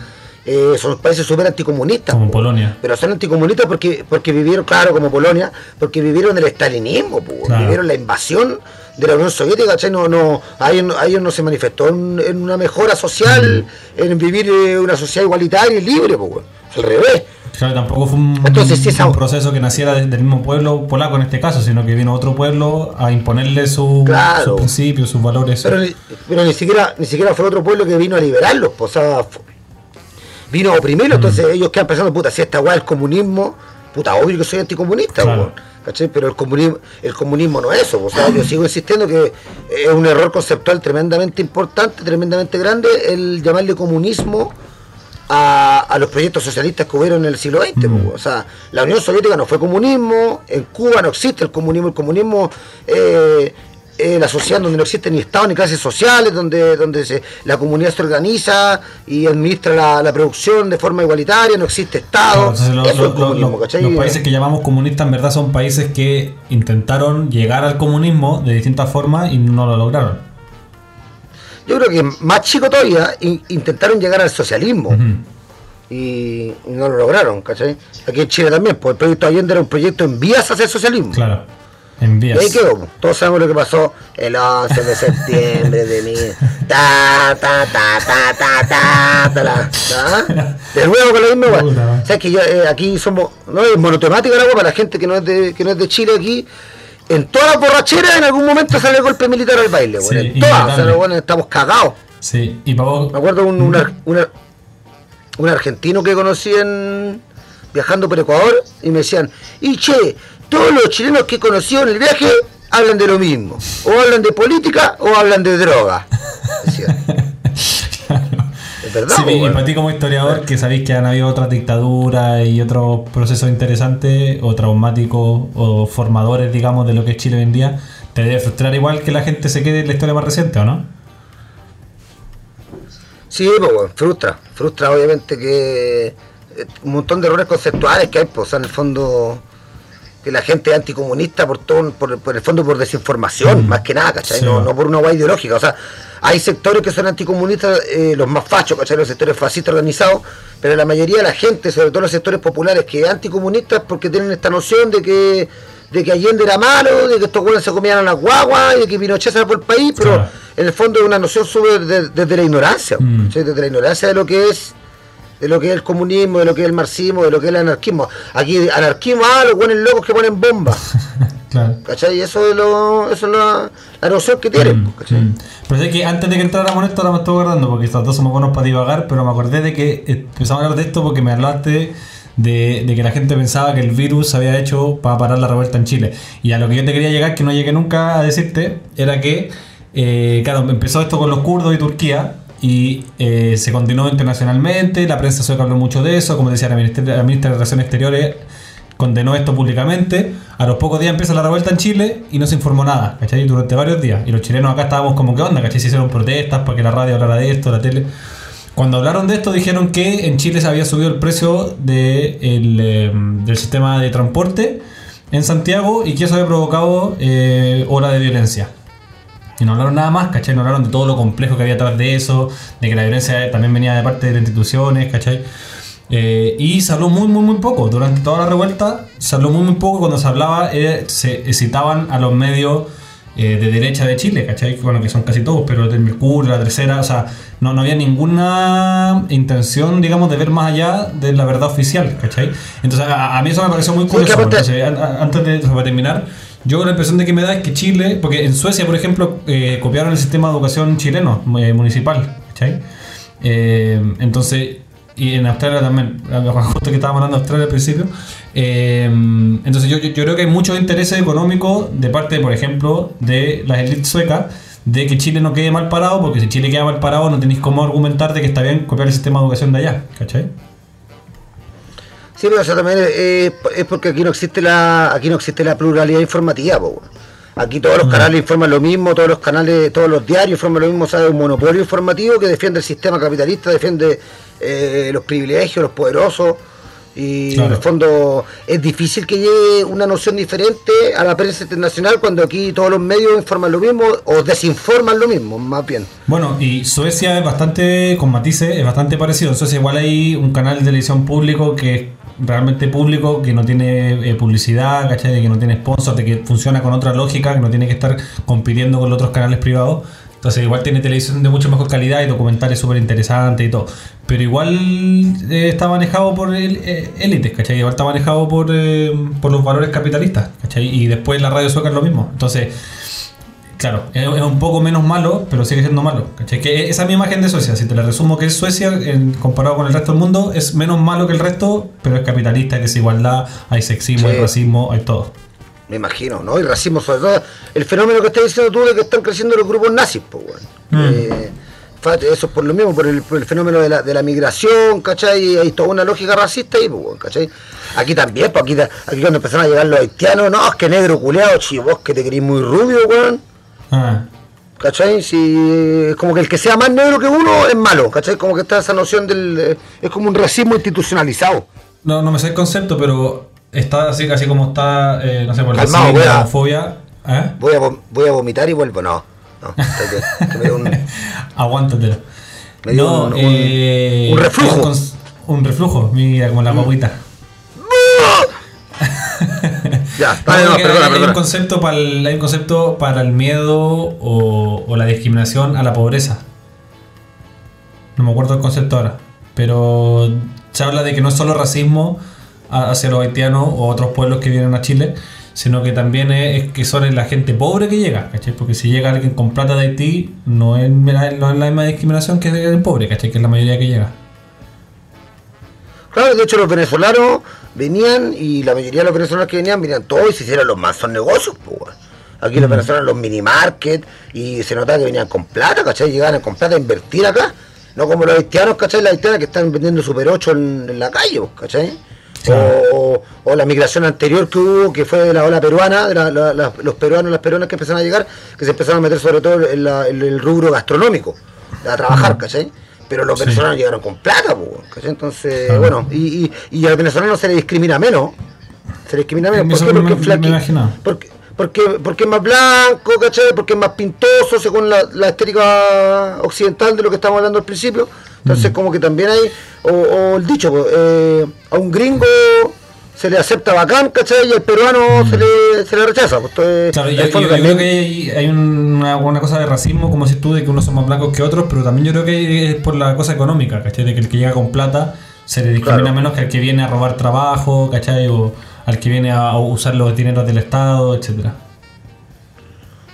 eh, son países súper anticomunistas. Como pues. Polonia. Pero son anticomunistas porque, porque vivieron, claro, como Polonia, porque vivieron el estalinismo, pues, Claro. vivieron la invasión de la Unión Soviética, ¿cachai? No, no, a ellos, a ellos no se manifestó en, en una mejora social, en vivir eh, una sociedad igualitaria y libre, pues, al revés. Claro, tampoco fue un, Entonces, proceso que naciera de- del mismo pueblo polaco en este caso, sino que vino otro pueblo a imponerle su- Claro. sus principios, sus valores. Pero, ni, pero ni siquiera ni siquiera fue otro pueblo que vino a liberarlos, o sea, vino a oprimirlos, Mm. entonces ellos quedan pensando, puta, si esta weá es comunismo, puta, obvio que soy anticomunista, Claro. weón, ¿cachai? Pero el comunismo, el comunismo no es eso, o sea, yo sigo insistiendo que es un error conceptual tremendamente importante, tremendamente grande, el llamarle comunismo a, a los proyectos socialistas que hubieron en el siglo XX. Mm. po, O sea, la Unión Soviética no fue comunismo, en Cuba no existe el comunismo, el comunismo eh, es la sociedad donde no existe ni Estado ni clases sociales, donde, donde se, la comunidad se organiza y administra la, la producción de forma igualitaria, no existe Estado. Claro, lo- es comunismo, los países que llamamos comunistas en verdad son países que intentaron llegar al comunismo de distintas formas y no lo lograron. Yo creo que más chico todavía in- intentaron llegar al socialismo. Y, y no lo lograron, ¿cachai? Aquí en Chile también, pues el proyecto Allende era un proyecto en vías hacia el socialismo. Claro, Y ahí quedó, todos sabemos lo que pasó el 11 de septiembre de mi. Ta, ta, ta, ta, ta, ta, ta, la, ta. De nuevo con la misma weá. man. ¿Sabes que yo, eh, aquí somos. No es monotemática la weá para la gente que no es de, que no es de Chile aquí. En todas las borracheras en algún momento sale el golpe militar al baile, weón. Sí, en todas, o sea, weones estamos cagados. Sí, y para vos, Me acuerdo un, un, ar- un ar- un argentino que conocí en viajando por Ecuador y me decían, y che, todos los chilenos que conocí en el viaje hablan de lo mismo, o hablan de política o hablan de droga. Es verdad, Sí, po, y para ti como historiador, que sabéis que han habido otras dictaduras y otros procesos interesantes o traumáticos o formadores, digamos, de lo que es Chile hoy en día, te debe frustrar igual que la gente se quede en la historia más reciente, ¿o no? Sí, pues, weón, frustra, frustra obviamente que eh, un montón de errores conceptuales que hay, pues, o sea, en el fondo que la gente es anticomunista por todo, por, por el fondo por desinformación, Mm. más que nada, ¿cachai? Sí, no, no por una guay ideológica, o sea, hay sectores que son anticomunistas, eh, los más fachos, ¿cachai? Los sectores fascistas organizados, pero la mayoría de la gente, sobre todo los sectores populares, que es anticomunista es porque tienen esta noción de que de que Allende era malo, de que estos güeyes se comían a las guaguas y de que Pinochet se por el país, pero Claro. en el fondo es una noción sube de- desde la ignorancia, Mm. ¿cachai? desde la ignorancia de lo que es de lo que es el comunismo, de lo que es el marxismo, de lo que es el anarquismo. Aquí anarquismo, ah, los buenos locos que ponen bombas, Claro. ¿cachai? Y eso es, lo, eso es la, la noción que tienen, Mm, ¿cachai? mm. Pero sé que antes de que entráramos en esto, ahora me estoy acordando, porque estos dos somos buenos para divagar, pero me acordé de que empezamos a hablar de esto porque me hablaste de, de que la gente pensaba que el virus se había hecho para parar la revuelta en Chile. Y a lo que yo te quería llegar, que no llegué nunca a decirte, era que, eh, claro, empezó esto con los kurdos y Turquía. Y eh, se continuó internacionalmente, la prensa sueca habló mucho de eso, como decía la ministra, la ministra de Relaciones Exteriores, condenó esto públicamente. A los pocos días empieza la revuelta en Chile y no se informó nada, ¿cachai? Durante varios días. Y los chilenos acá estábamos como, ¿qué onda? ¿cachai? Se hicieron protestas para que la radio hablara de esto, la tele. Cuando hablaron de esto dijeron que en Chile se había subido el precio de eh, del sistema de transporte en Santiago y que eso había provocado eh, ola de violencia. Y no hablaron nada más, ¿cachai? No hablaron de todo lo complejo que había atrás de eso, de que la violencia también venía de parte de las instituciones, ¿cachai? Eh, y se habló muy, muy, muy poco. Durante toda la revuelta se habló muy, muy poco. Cuando se hablaba, eh, se citaban a los medios eh, de derecha de Chile, ¿cachai? Bueno, que son casi todos, pero el Mercurio, la tercera, o sea, no, no había ninguna intención, digamos, de ver más allá de la verdad oficial, ¿cachai? Entonces, a, a mí eso me pareció muy curioso. Entonces, antes de, para terminar, yo la impresión de que me da es que Chile, porque en Suecia, por ejemplo, eh, copiaron el sistema de educación chileno, eh, municipal, ¿cachai? Eh, entonces, y en Australia también, justo que estábamos hablando de Australia al principio. entonces, yo, yo, creo que hay muchos intereses económicos de parte, por ejemplo, de las élites suecas de que Chile no quede mal parado, porque si Chile queda mal parado, no tenéis cómo argumentar de que está bien copiar el sistema de educación de allá, ¿cachai? Sí, pero eso también es, porque aquí no existe la aquí no existe la pluralidad informativa, po. Aquí todos los canales informan lo mismo, todos los canales, todos los diarios informan lo mismo, o sea, es un monopolio informativo que defiende el sistema capitalista, defiende eh, los privilegios, los poderosos. Y Claro. en el fondo es difícil que llegue una noción diferente a la prensa internacional cuando aquí todos los medios informan lo mismo o desinforman lo mismo, más bien. Bueno, y Suecia es bastante, con matices, es bastante parecido. En Suecia igual hay un canal de televisión público que es realmente público, que no tiene eh, publicidad, ¿cachai? Que no tiene sponsor, de que funciona con otra lógica, que no tiene que estar compitiendo con los otros canales privados. Entonces igual tiene televisión de mucho mejor calidad y documentales súper interesantes y todo. Pero igual eh, está manejado por eh, élites, ¿cachai? Igual está manejado por, eh, por los valores capitalistas, ¿cachai? Y después la radio sueca es lo mismo. Entonces, claro, es, un poco menos malo, pero sigue siendo malo, ¿cachai? Que esa es mi imagen de Suecia, si te la resumo que es Suecia, en- comparado con el resto del mundo, es menos malo que el resto, pero es capitalista, que es igualdad, hay sexismo, Sí. hay racismo, hay todo. Me imagino, ¿no? Y racismo sobre todo. El fenómeno que estás diciendo tú de que están creciendo los grupos nazis, pues, weón. Mm. Eh, eso es por lo mismo, por el, por el fenómeno de la, de la migración, ¿cachai? Hay toda una lógica racista ahí, pues, ¿cachai? Aquí también, pues aquí, aquí cuando empezaron a llegar los haitianos, no, es que negro culeado, chi, vos que te querís muy rubio, weón. Ah, ¿Cachai? Si, es como que el que sea más negro que uno es malo, ¿cachai? Como que está esa noción del... eh, es como un racismo institucionalizado. No, no me sé el concepto, pero está así, así como está, eh, no sé, por Calmado, decir, la homofobia. ¿Eh? Voy a, voy a vomitar y vuelvo, no. No, estoy bien. Que me dio un- Aguántatelo. Me dio No, un- un- eh, un reflujo. Un, reflujo, mira, como la guaguita. Ya, No, dale, no, porque perdona, hay, hay un concepto para el, hay un concepto para el miedo o, o la discriminación a la pobreza. No me acuerdo el concepto ahora. Pero se habla de que no es solo racismo hacia los haitianos o otros pueblos que vienen a Chile, sino que también es, es que son la gente pobre que llega, ¿cachai? Porque si llega alguien con plata de Haití, no es, no es la misma discriminación que el pobre, ¿cachai? Que es la mayoría que llega. Claro, de hecho los venezolanos venían y la mayoría de los venezolanos que venían venían todos y se hicieron los mansos negocios, pues. Aquí Mm. los venezolanos los mini market y se notaba que venían con plata, ¿cachai? Llegaban con plata a invertir acá. No como los haitianos, ¿cachai? Las haitianas que están vendiendo Super 8 en, en la calle, ¿cachai? O, o la migración anterior que hubo, que fue de la ola peruana, de la- la- la- los peruanos y las peruanas que empezaron a llegar, que se empezaron a meter sobre todo en, en el rubro gastronómico, a trabajar, ¿cachai? Pero los Sí. venezolanos llegaron con plata, pues. Entonces, Claro. bueno, y, y, y al venezolano se le discrimina menos. Se le discrimina menos. ¿Por qué? Porque es. Porque, porque, porque es más blanco, ¿cachai? Porque es más pintoso, según la, la estética occidental de lo que estamos hablando al principio. Mm. Entonces, como que también hay, o, o el dicho, pues, eh, a un gringo se le acepta bacán, ¿cachai? Y al peruano se, le, se le rechaza. Pues, entonces, Mm. Claro, yo, el fondo yo- yo también- creo que hay, hay una, una cosa de racismo, como si tú, de que unos son más blancos que otros, pero también yo creo que es por la cosa económica, ¿cachai? De que el que llega con plata se le discrimina Claro. menos que al que viene a robar trabajo, ¿cachai? O al que viene a usar los dineros del Estado, etcétera.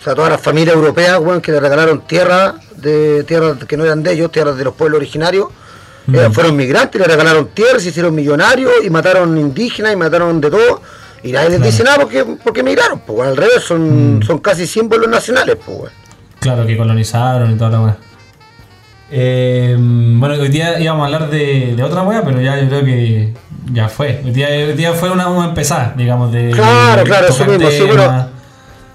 O sea, todas las familias europeas, weón, que le regalaron tierras de tierras que no eran de ellos, tierras de los pueblos originarios, eh, Mm. fueron migrantes, le regalaron tierras, se hicieron millonarios y mataron indígenas y mataron de todo. Y nadie les Claro. dice nada porque, porque emigraron, pues al revés, son, son casi símbolos nacionales, pues. Claro, que colonizaron y toda la weá. Eh, bueno, hoy día íbamos a hablar de, de otra weá, pero ya yo creo que ya fue. Hoy día, hoy día fue una, una empezada, digamos, de. Claro, de claro, eso mismo, sí, bueno.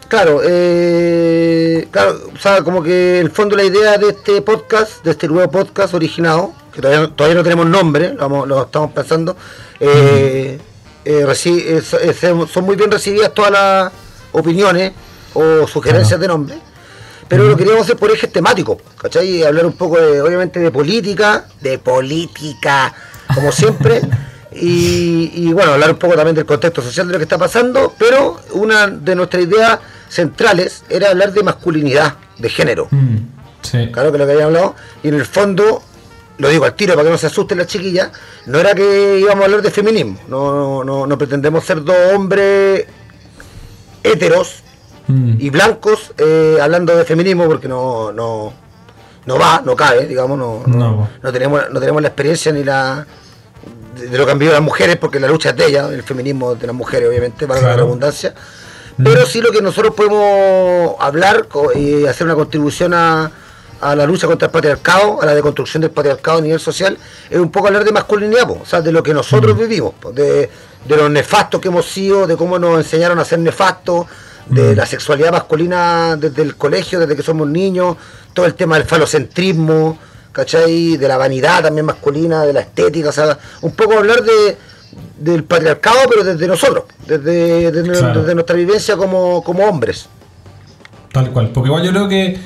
Claro, eh, claro, o sea, como que el fondo la idea de este podcast, de este nuevo podcast originado, que todavía, todavía no tenemos nombre, lo, estamos pensando, eh, eh, reci- es- son muy bien recibidas todas las opiniones o sugerencias Claro. de nombre, pero lo queríamos hacer por ejes temáticos, ¿cachai? Y hablar un poco, de, obviamente, de política, de política, como siempre. Y, y, bueno, hablar un poco también del contexto social de lo que está pasando, pero una de nuestras ideas centrales era hablar de masculinidad, de género. Mm, sí. Claro que lo que había hablado, y en el fondo, lo digo al tiro para que no se asusten las chiquillas, no era que íbamos a hablar de feminismo, no, no, no pretendemos ser dos hombres héteros Mm. y blancos eh, hablando de feminismo porque no, no, no va, no cabe, digamos, no, no, No. tenemos, no tenemos la experiencia ni la de, de lo que han vivido las mujeres, porque la lucha es de ellas, el feminismo de las mujeres, obviamente, para la Claro. redundancia. Pero sí lo que nosotros podemos hablar y hacer una contribución a, a la lucha contra el patriarcado, a la deconstrucción del patriarcado a nivel social, es un poco hablar de masculinidad, po, o sea, de lo que nosotros vivimos, po, de, de los nefastos que hemos sido, de cómo nos enseñaron a ser nefastos, de la sexualidad masculina desde el colegio, desde que somos niños, todo el tema del falocentrismo, ¿cachai? De la vanidad también masculina, de la estética, o sea, un poco hablar de del patriarcado, pero desde nosotros, desde, desde, Claro. desde nuestra vivencia como, como hombres. Tal cual. Porque igual yo creo que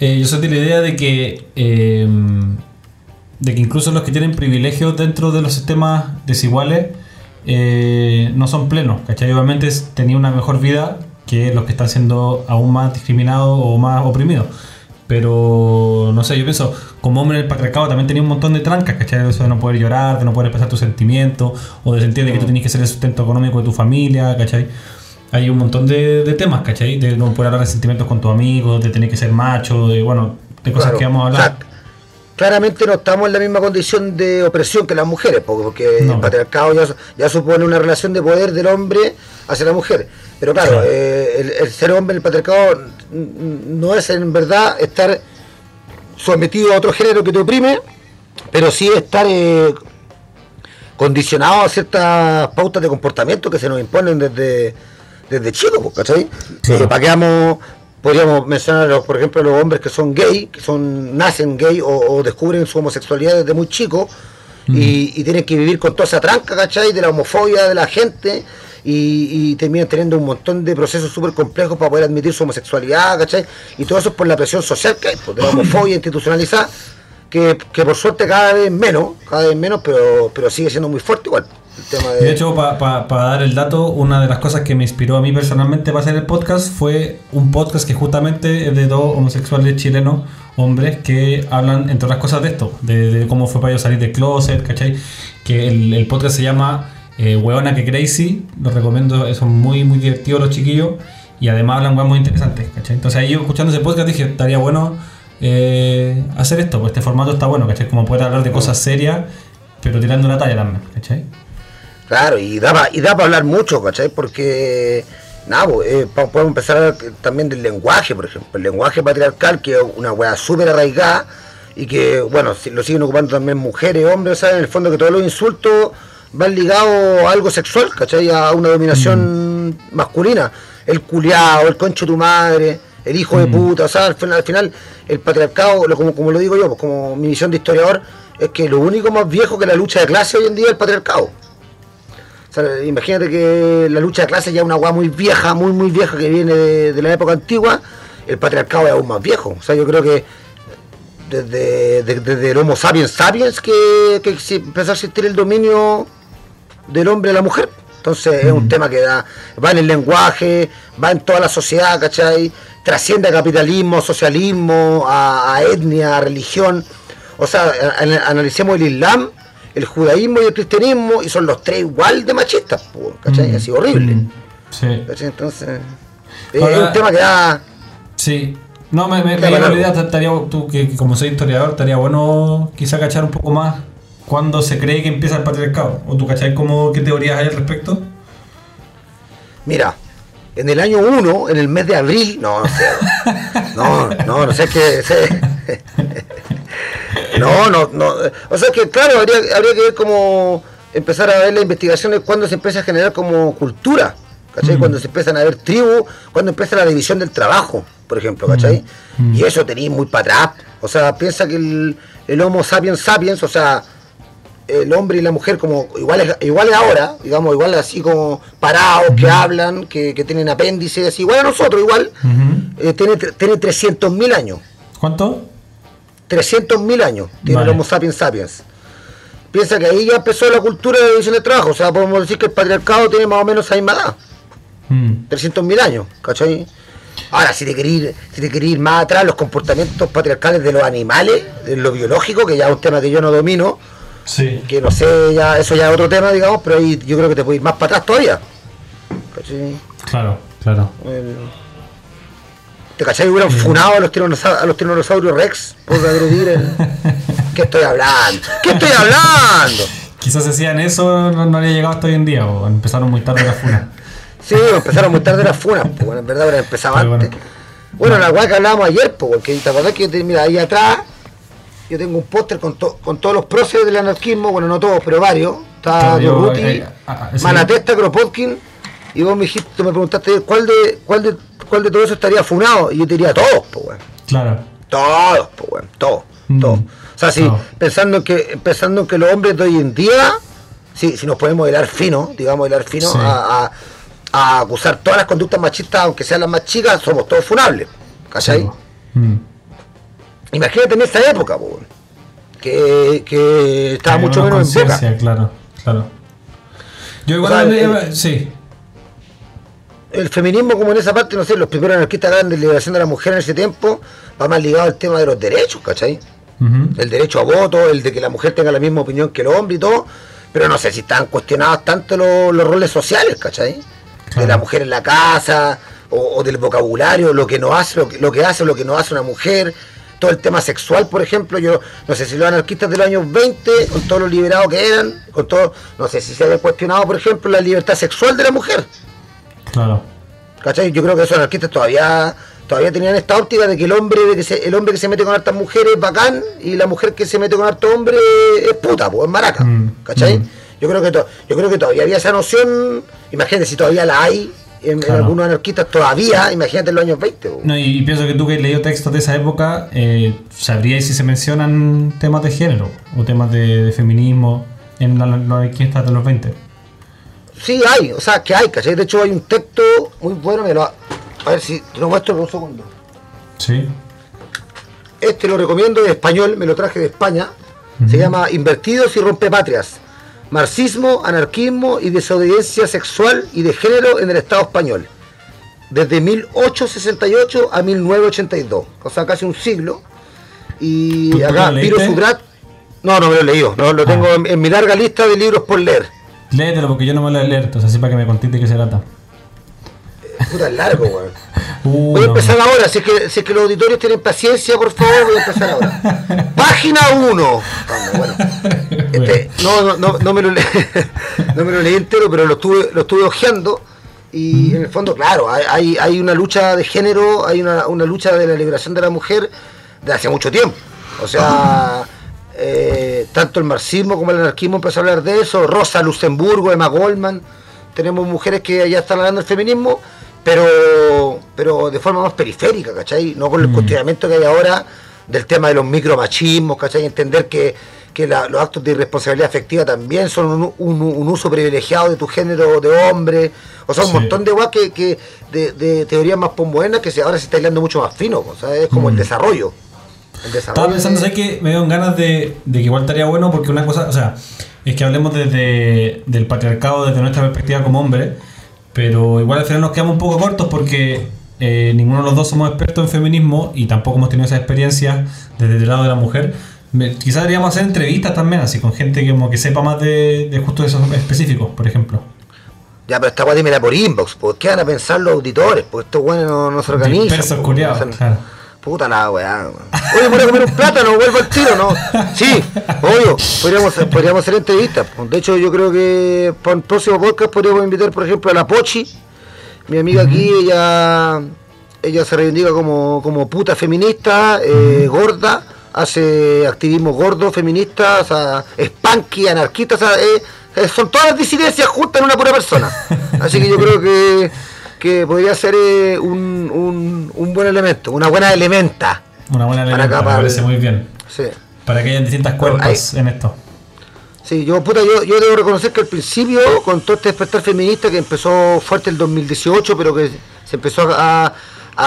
eh, yo soy de la idea de que eh, de que incluso los que tienen privilegios dentro de los sistemas desiguales eh, no son plenos. ¿Cachai? Obviamente tenía una mejor vida que los que están siendo aún más discriminados o más oprimidos. Pero, no sé, yo pienso, como hombre en el patriarcado también tenía un montón de trancas, ¿cachai? Eso de no poder llorar, de no poder expresar tus sentimientos, o de sentir de que tú tienes que ser el sustento económico de tu familia, ¿cachai? Hay un montón de, de temas, ¿cachai? De no poder hablar de sentimientos con tus amigos, de tener que ser macho, de, bueno, de cosas Claro. que vamos a hablar. O sea, claramente no estamos en la misma condición de opresión que las mujeres, porque, No. el patriarcado ya, ya supone una relación de poder del hombre hacia la mujer. Pero claro, eh, el, el ser hombre en el patriarcado no es en verdad estar sometido a otro género que te oprime, pero sí estar eh, condicionado a ciertas pautas de comportamiento que se nos imponen desde, desde chicos, pues, ¿cachai? Eh, para que vamos- podríamos mencionar, por ejemplo, los hombres que son gay, que son nacen gay o, o descubren su homosexualidad desde muy chicos y, y tienen que vivir con toda esa tranca, ¿cachai? De la homofobia de la gente y, y terminan teniendo un montón de procesos súper complejos para poder admitir su homosexualidad, ¿cachai? Y todo eso es por la presión social que hay, pues, de la homofobia institucionalizada, que, que por suerte cada vez menos, cada vez menos, pero, pero sigue siendo muy fuerte igual. El tema de, De hecho, para dar el dato, una de las cosas que me inspiró a mí personalmente para hacer el podcast fue un podcast que justamente es de dos homosexuales chilenos, hombres, que hablan, entre otras cosas, de esto, de, de cómo fue para ellos salir del closet, ¿cachai? Que el, el podcast se llama eh, Hueona que Crazy, lo recomiendo, son muy, muy divertidos los chiquillos y además hablan muy interesantes, ¿cachai? Entonces ahí yo escuchando ese podcast dije, estaría bueno eh, hacer esto, pues este formato está bueno, ¿cachai? Como poder hablar de cosas serias, pero tirando la talla también, ¿cachai? Claro, y da para y da pa hablar mucho, ¿cachai? Porque, nada, pues, eh, podemos empezar a hablar que- también del lenguaje, por ejemplo. El lenguaje patriarcal, que es una weá súper arraigada y que, bueno, lo siguen ocupando también mujeres, hombres, ¿sabes? En el fondo que todos los insultos van ligados a algo sexual, ¿cachai? A una dominación masculina. El culiao, el concho de tu madre, el hijo de puta, o sea, al final, al final el patriarcado, lo- como, como lo digo yo, pues como mi visión de historiador, es que lo único más viejo que la lucha de clase hoy en día es el patriarcado. O sea, imagínate que la lucha de clases ya es una guay muy vieja, muy muy vieja que viene de, de la época antigua, el patriarcado es aún más viejo. O sea, yo creo que desde, de- desde el Homo sapiens sapiens que, que empezó a existir el dominio del hombre a la mujer. Entonces es un tema que da, va en el lenguaje, va en toda la sociedad, ¿cachai? Trasciende a capitalismo, socialismo, a, a etnia, a religión. O sea, a- analicemos el Islam, el judaísmo y el cristianismo, y son los tres igual de machistas, ¿cachai? Mm. Así horrible. Mm. Sí. ¿cachai? Entonces, es Ahora- un tema que da... Sí. No, me, me, la idea, estaría, tú que, que como soy historiador, estaría bueno quizá cachar un poco más cuándo se cree que empieza el patriarcado. ¿O tú cachai como qué teorías hay al respecto? Mira, en el año 1, en el mes de abril, no, no sé. No, no, no sé qué. sé. No, no, no. O sea que, claro, habría, habría que ver cómo empezar a ver las investigaciones cuando se empieza a generar como cultura. ¿Cachai? Mm. Cuando se empiezan a ver tribus, cuando empieza la división del trabajo, por ejemplo, ¿cachai? Mm. Y eso tenéis muy para atrás. O sea, piensa que el, el Homo sapiens sapiens, o sea, el hombre y la mujer como iguales iguales ahora, digamos, igual así como parados, que hablan, que, que tienen apéndices, así, igual a nosotros, igual, eh, tiene, tiene 300.000 años. ¿Cuánto? 300.000 años tiene Vale. el Homo sapiens sapiens. Piensa que ahí ya empezó la cultura de división del trabajo, o sea, podemos decir que el patriarcado tiene más o menos esa misma edad, Mm. 300.000 años, ¿cachai? Ahora, si te querés ir, si te querés ir más atrás, los comportamientos patriarcales de los animales, de lo biológico, que ya es un tema que yo no domino, Sí. que no sé, ya eso ya es otro tema, digamos, pero ahí yo creo que te puedes ir más para atrás todavía. ¿Cachai? Claro, claro. El- ¿Te cachai? Hubieran funado a los, a los tiranosaurios Rex por agredir el... ¿Qué estoy hablando? ¿Qué estoy hablando? Quizás hacían eso, no, no habría llegado hasta hoy en día, o empezaron muy tarde las funas. Sí, empezaron muy tarde las funas, pues bueno, en verdad Pero antes. Bueno, la weá que hablábamos ayer, pues, porque te acordás que mira, ahí atrás yo tengo un póster con, to- con todos los próceres del anarquismo, bueno, no todos, pero varios. Está Claro, yo, Durruti, eh, ah, ah, sí. Manatesta, Kropotkin, y vos me dijiste, me preguntaste cuál de, cuál de, cuál de todo eso estaría funado, y yo te diría todos, pues, weón. Claro. Todos, pues, weón, todos, Mm. todos. O sea, sí, Claro. pensando en que, pensando en que los hombres de hoy en día, sí, si nos podemos hilar fino, digamos, hilar fino, Sí. a, a- a acusar todas las conductas machistas, aunque sean las más chicas, somos todos funables. ¿Cachai? Sí, mm. Imagínate en esa época, po, que, que estaba Hay mucho menos en boca. Claro, claro. Yo igual, O sea, el- sí. el feminismo como en esa parte, no sé, los primeros anarquistas grandes de liberación de la mujer en ese tiempo, va más ligado al tema de los derechos, ¿cachai? El derecho a voto, el de que la mujer tenga la misma opinión que el hombre y todo, pero no sé si están cuestionados tanto los, los roles sociales, ¿cachai? De la mujer en la casa, o, o del vocabulario, lo que no hace, lo que, lo que hace, lo que no hace una mujer, todo el tema sexual, por ejemplo, yo no sé si los anarquistas de los años 20, con todos los liberados que eran, con todo, no sé si se había cuestionado, por ejemplo, la libertad sexual de la mujer. Claro. ¿Cachai? Yo creo que esos anarquistas todavía todavía tenían esta óptica de que el hombre de que se, el hombre que se mete con hartas mujeres es bacán y la mujer que se mete con harto hombre es puta, pues es maraca. Mm, ¿Cachai? mm. Yo creo que to- yo creo que todavía había esa noción, imagínate si todavía la hay en, en algunos anarquistas todavía, imagínate en los años 20. po. No, y, y pienso que tú que has leído textos de esa época, eh, ¿sabrías si se mencionan temas de género o temas de, de feminismo en los anarquistas de los 20? Sí hay, o sea, que hay, ¿cachai? De hecho hay un texto muy bueno, me lo, a ver si te lo muestro por un segundo. Sí. Este lo recomiendo de español, me lo traje de España. Se llama Invertidos y Rompepatrias. Marxismo, anarquismo y desobediencia sexual y de género en el Estado español. Desde 1868 a 1982. O sea, casi un siglo. Y ¿Tú- tú acá, Piro? Subrat. No, no me lo he leído. No, lo tengo Ah. en, en mi larga lista de libros por leer. Léetelo porque yo no me lo he leído, entonces así para que me contéis de qué se trata. Puta, es largo, weón. Uh, Voy a no. empezar ahora, si es, que, si es que los auditores tienen paciencia, por favor, voy a empezar ahora. Página 1. Bueno, este, no, no, no, no me lo leí, no me lo leí entero, pero lo estuve, lo estuve ojeando. Y en el fondo, claro, hay, hay, hay una lucha de género, hay una, una lucha de la liberación de la mujer de hace mucho tiempo. O sea, eh, tanto el marxismo como el anarquismo empezó a hablar de eso. Rosa Luxemburgo, Emma Goldman. Tenemos mujeres que ya están hablando del feminismo, pero, pero de forma más periférica, ¿cachai? No con el Mm. cuestionamiento que hay ahora del tema de los micromachismos, ¿cachai? Entender que, que la- los actos de irresponsabilidad afectiva también son un, un- un uso privilegiado de tu género de hombre. O sea, un Sí. montón de que, que de, de teorías más pomboenas que ahora se está hilando mucho más fino. O sea, es como el Mm. desarrollo. El desarrollo Estaba pensando, de- ¿sabes que Me dieron ganas de, de que igual estaría bueno porque una cosa, o sea, es que hablemos desde del patriarcado, desde nuestra perspectiva como hombre, pero igual al final nos quedamos un poco cortos porque eh, ninguno de los dos somos expertos en feminismo y tampoco hemos tenido esa experiencia desde el lado de la mujer. Quizás deberíamos hacer entrevistas también, así con gente que, como que sepa más de, de justo esos específicos, por ejemplo. Ya, pero esta weá dímela por inbox, pues ¿qué van a pensar los auditores? Pues estos weones no, no se organizan. Dispersos culiados, no hacen- claro. Puta la weá, weón. Oye, voy a comer un plátano, vuelvo al tiro, ¿no? Sí, obvio, podríamos, podríamos hacer entrevistas. De hecho, yo creo que para el próximo podcast podríamos invitar, por ejemplo, a la Pochi. Mi amiga aquí, ella ella se reivindica como, como puta feminista, eh, gorda, hace activismo gordo, feminista, o sea, es punky, anarquista, o sea, eh, eh, son todas las disidencias juntas en una pura persona. Así que yo creo que, que podría ser eh, un, un, un buen elemento, una buena elementa. Una buena Para elementa, acá, me para parece el- muy bien. Sí. Para que hayan distintas cuentas en esto. Sí, yo, puta, yo, yo debo reconocer que al principio, con todo este despertar feminista que empezó fuerte el 2018, pero que se empezó a, a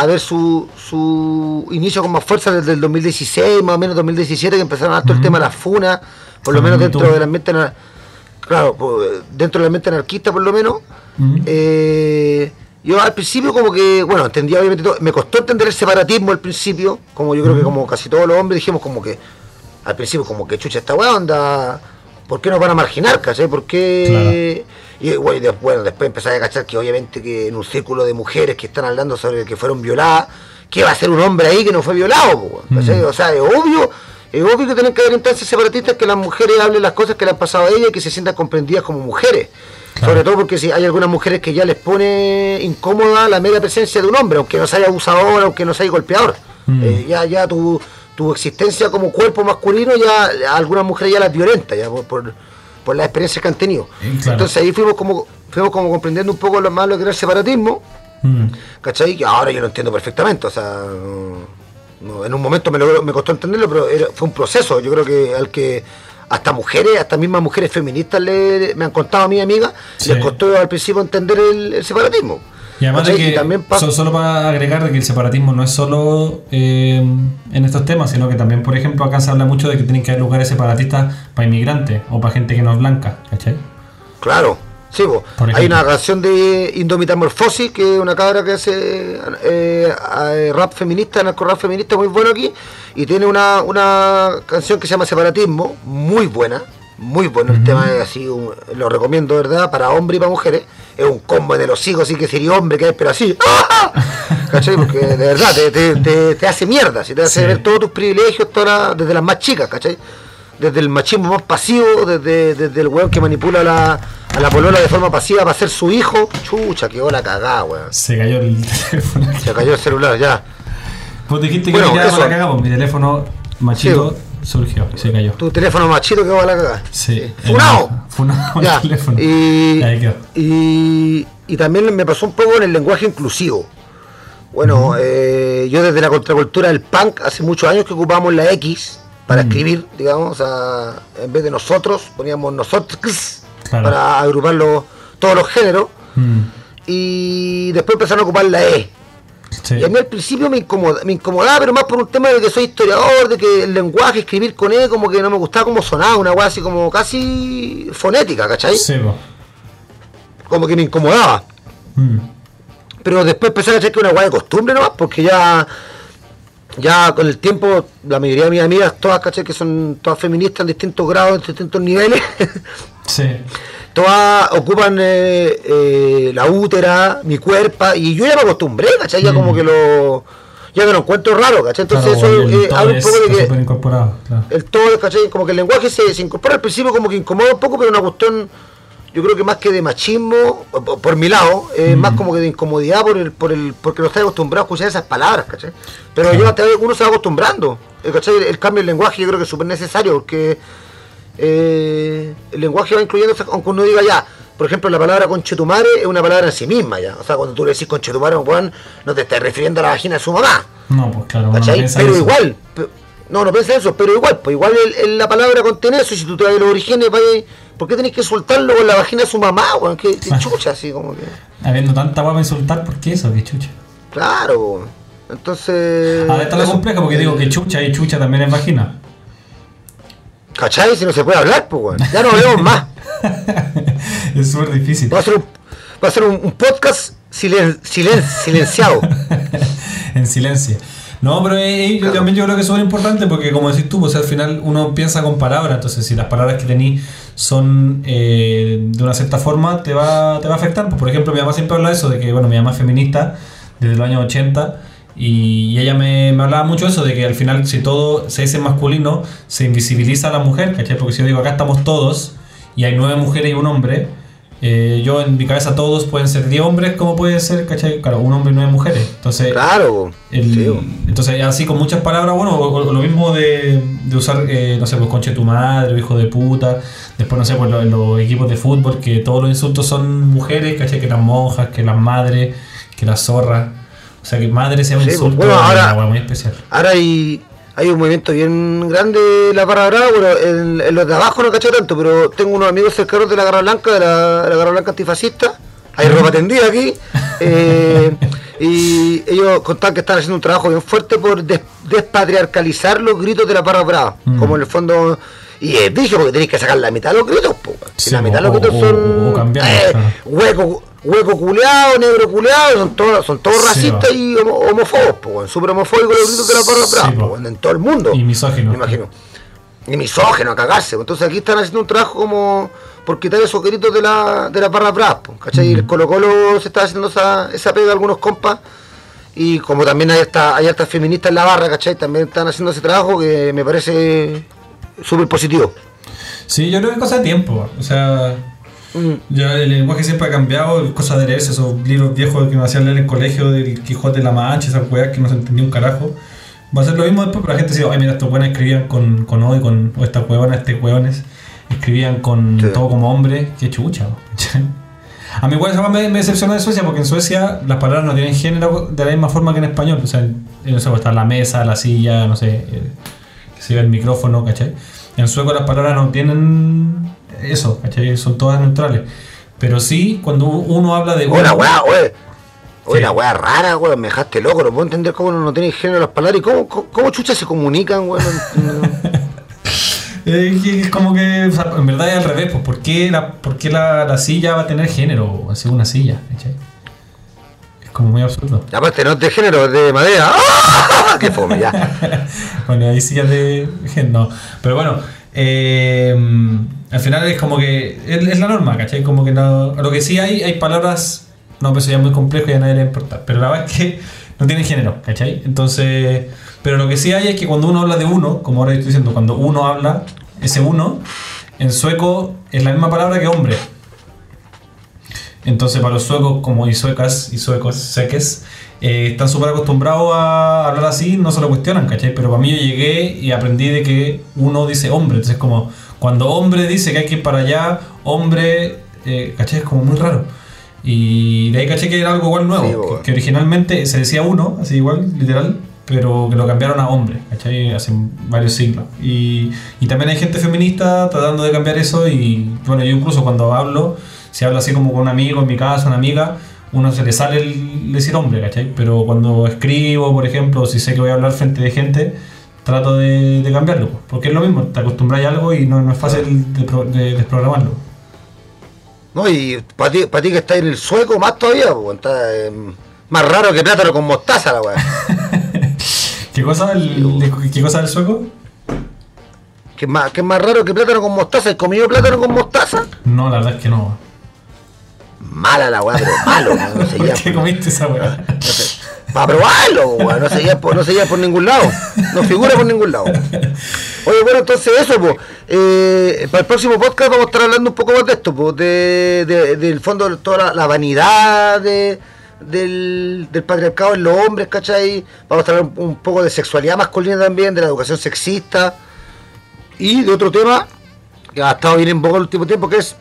ver su, su inicio con más fuerza desde el 2016, más o menos 2017, que empezaron a todo el tema de la funa, por lo menos Me dentro del ambiente, claro, dentro del ambiente anarquista por lo menos. Eh, yo al principio como que, bueno, entendía obviamente todo, me costó entender el separatismo al principio, como yo creo que como casi todos los hombres dijimos como que, al principio como que chucha esta weá onda, ¿por qué nos van a marginar, cachai? ¿Por qué? Y bueno, y de- bueno, después a cachar que obviamente que en un círculo de mujeres que están hablando sobre que fueron violadas, ¿qué va a ser un hombre ahí que no fue violado? Mm. O sea, es obvio, es obvio que tienen que haber instancias separatistas que las mujeres hablen las cosas que le han pasado a ellas y que se sientan comprendidas como mujeres. Claro. Sobre todo porque si hay algunas mujeres que ya les pone incómoda la mera presencia de un hombre, aunque no sea abusador, aunque no sea golpeador. Mm. Eh, ya ya tu, tu existencia como cuerpo masculino ya a algunas mujeres ya las violenta ya por, por, por las experiencias que han tenido. Claro. Entonces ahí fuimos como fuimos como comprendiendo un poco lo más lo que era el separatismo, Mm. ¿cachai? Que ahora yo lo entiendo perfectamente, o sea, no- en un momento me, costó entenderlo, pero era- fue un proceso, yo creo que al que hasta mujeres, hasta mismas mujeres feministas le, me han contado a mi amiga, Sí. les costó al principio entender el, el separatismo. Y además de que, también so- solo para agregar de que el separatismo no es solo eh, en estos temas, sino que también, por ejemplo, acá se habla mucho de que tienen que haber lugares separatistas para inmigrantes o para gente que no es blanca, ¿cachai? Claro, Sí, po. Hay una canción de Indomitamorfosis, que es una cabra que hace eh, eh, rap feminista, narco rap feminista muy bueno aquí, y tiene una, una canción que se llama Separatismo, muy buena, muy bueno, el tema es así, un- lo recomiendo, ¿verdad? Para hombres y para mujeres, es un combo de los hijos, así que sería hombre que es, pero así, ¡ah! ¿cachai? Porque de verdad te, te, te- te hace mierda, si te hace Sí. ver todos tus privilegios, todas las- desde las más chicas, ¿cachai? desde el machismo más pasivo, desde, desde el weón que manipula a la, a la polola de forma pasiva para ser su hijo. Chucha, qué la cagada, weón. Se cayó el teléfono. Se cayó el celular, ya. Vos dijiste que Bueno, me quedaba eso. la cagada, pues mi teléfono machito surgió y se cayó. Tu teléfono machito que va a la cagada. Sí. ¡Funao! Funao Ya. el teléfono. Y, Ahí quedó. y, y también me pasó un poco en el lenguaje inclusivo. Bueno, eh, yo desde la contracultura del punk, hace muchos años que ocupábamos la X para escribir, digamos, o sea, en vez de nosotros, poníamos nosotros Claro. para agrupar los- todos los géneros. Y después empezaron a ocupar la E. sí. Y a mí al principio me, incomoda, me incomodaba, pero más por un tema de que soy historiador, de que el lenguaje, escribir con E, como que no me gustaba como sonaba, una weá así como casi fonética, ¿cachai? Sí, po. Como que me incomodaba. Mm, Pero después empecé a cachar que era una weá de costumbre nomás, porque ya, ya con el tiempo, la mayoría de mis amigas, todas, ¿cachai? Que son todas feministas en distintos grados, en distintos niveles. sí. todas ocupan eh, eh, la útera, mi cuerpo, y yo ya me acostumbré, ¿cachai? Ya Mm. como que lo. Ya me lo encuentro raro, ¿cachai? Entonces Claro, eso el eh, habla un poco de que súper incorporado, claro. el todo, ¿cachai? Como que el lenguaje se, se incorpora al principio como que incomoda un poco, pero una cuestión, yo creo que más que de machismo, por mi lado, eh, Mm. más como que de incomodidad por el, por el, porque no está acostumbrado a escuchar esas palabras, ¿cachai? Pero yo hasta uno se va acostumbrando, eh, ¿cachai? El cambio del lenguaje yo creo que es súper necesario, porque eh, el lenguaje va incluyendo, aunque uno diga ya, por ejemplo, la palabra conchetumare es una palabra en sí misma ya. O sea, cuando tú le decís conchetumare a un weón, no te estás refiriendo a la vagina de su mamá. No, pues claro, pero eso. igual, no, no piensa eso, pero igual, pues igual el- el- la palabra contiene eso, y si tú traes los orígenes, vaya, ¿por qué tenés que soltarlo con la vagina de su mamá, weón? Que que chucha, así como que. Habiendo tanta guapa insultar, ¿por qué eso? Qué chucha. Claro, entonces. Ahora está la eso- compleja porque digo que chucha y chucha también es vagina. ¿Cachai? Si no se puede hablar, pues, weón. Ya no hablemos más. es súper difícil. Va a ser un, va a ser un, un podcast silen, silen- silenciado. en silencio. No, pero eh, yo Claro. también yo creo que es súper importante porque como decís tú, pues al final uno piensa con palabras, entonces si las palabras que tenís son eh, de una cierta forma, te va, te va a afectar. Pues, por ejemplo, mi mamá siempre habla de eso, de que, bueno, mi mamá es feminista desde los años 80 y, ella me, me hablaba mucho eso, de que al final si todo se dice masculino, se invisibiliza a la mujer, ¿cachai? Porque si yo digo acá estamos todos y hay nueve mujeres y un hombre, eh, yo en mi cabeza todos pueden ser 10 hombres como pueden ser, ¿cachai? Claro, un hombre y nueve mujeres. Entonces, Claro, el- Sí, entonces, así con muchas palabras, bueno, o, o lo mismo de, de usar, eh, no sé, pues conche tu madre, hijo de puta. Después, no sé, pues lo- en los equipos de fútbol, que todos los insultos son mujeres, ¿cachai? Que las monjas, que las madres, que las zorras. O sea, que madre sea un Sí, insulto pues, bueno, es ahora- una muy especial. Ahora hay, hay un movimiento bien grande de la barra brava, bueno, en, en los de abajo no cacho tanto, pero tengo unos amigos cercanos de la Garra Blanca, de la, de la Garra Blanca antifascista, hay ropa tendida aquí, eh, y ellos contaban que están haciendo un trabajo bien fuerte por des- despatriarcalizar los gritos de la barra brava, Mm. como en el fondo... Y es dije porque tenéis que sacar la mitad de los gritos, po, Sí, la mitad de los gritos o- son o eh, claro. hueco, hueco culeado, negro culeado, son todos, son todos Sí, racistas va. y homo- homofóbicos, po, súper homofóbicos los gritos de la barra Sí, po, weón, en todo el mundo. Y misóginos. Me imagino. Y misógeno a cagarse. po. Entonces aquí están haciendo un trabajo como por quitar esos gritos de la, de las barras bravas, po, ¿cachai? Y Mm. el Colo Colo se está haciendo esa, esa pega a algunos compas. Y como también hay esta, hay feministas en la barra, ¿cachai? También están haciendo ese trabajo que me parece súper positivo. Sí, yo creo que es cosa de tiempo. O sea, Mm. ya el lenguaje siempre ha cambiado, es cosa de leerse esos libros viejos que nos hacían leer en el colegio del Quijote de la Mancha, esas weas que no se entendía un carajo. Va a ser lo mismo después, pero la gente dice, ay, mira, estos buenos escribían con, con hoy, con, o estas huevonas, este hueones, escribían con Sí. todo como hombre, qué chucha. A mí igual me, me decepciona de Suecia, porque en Suecia las palabras no tienen género de la misma forma que en español. O sea, en, pues, está la mesa, la silla, no sé, eh, se ve el micrófono, ¿cachai? En sueco las palabras no tienen eso, ¿cachai? Son todas neutrales. Pero sí, cuando uno habla de... La weá, Sí. la weá rara, weón, me dejaste loco, no puedo entender cómo no, no tiene género las palabras y cómo, cómo, cómo chuchas se comunican, weón. Es como que, o sea, en verdad es al revés, pues, ¿por qué, la, por qué la, la silla va a tener género? Así una silla, ¿cachai? Es como muy absurdo. Aparte, no es de género, es de madera. ¡Ah! ¡Qué fome, ya! bueno, hay sillas de género, no. Pero bueno, eh, al final es como que es, es la norma, ¿cachai? Como que no, lo que sí hay, hay palabras, no, pero eso ya es muy complejo y a nadie le importa, pero la verdad es que no tienen género, ¿cachai? Entonces, pero lo que sí hay es que cuando uno habla de uno, como ahora estoy diciendo, cuando uno habla, ese uno, en sueco es la misma palabra que hombre. Entonces, para los suecos, como y suecas y suecos seques, eh, están súper acostumbrados a hablar así, no se lo cuestionan, ¿cachai? Pero para mí yo llegué y aprendí de que uno dice hombre. Entonces, como cuando hombre dice que hay que ir para allá, hombre, eh, ¿cachai? Es como muy raro. Y de ahí caché que era algo igual nuevo, Sí, que- que, originalmente se decía uno, así igual, literal, pero que lo cambiaron a hombre, ¿cachai? Hace varios siglos. Y, y también hay gente feminista tratando de cambiar eso y bueno, yo incluso cuando hablo, si hablo así como con un amigo, en mi casa, una amiga, uno se le sale el decir hombre, ¿cachai? Pero cuando escribo, por ejemplo, si sé que voy a hablar frente de gente, trato de, de cambiarlo, pues, porque es lo mismo, te acostumbras a algo y no, no es fácil de, pro- de desprogramarlo. No, y para ti, pa' ti que está en el sueco, más todavía, pues, está, eh, más raro que plátano con mostaza la weá. ¿Qué cosa el, de- ¿qué cosa del sueco? es más, más raro que plátano con mostaza. ¿Has comido plátano con mostaza? No, la verdad es que no. Mala la weá, pero malo, no se ¿Por qué comiste esa weá? Para probarlo, weón, no se lleva por, no se lleva por ningún lado. No figura por ningún lado. Oye, bueno, entonces eso, pues. eh, para el próximo podcast vamos a estar hablando un poco más de esto, pues, de, de- del fondo de toda la, la vanidad de- del, del patriarcado en los hombres, ¿cachai? Vamos a hablar un, un poco de sexualidad masculina también, de la educación sexista y de otro tema que ha estado bien en boga el último tiempo, que es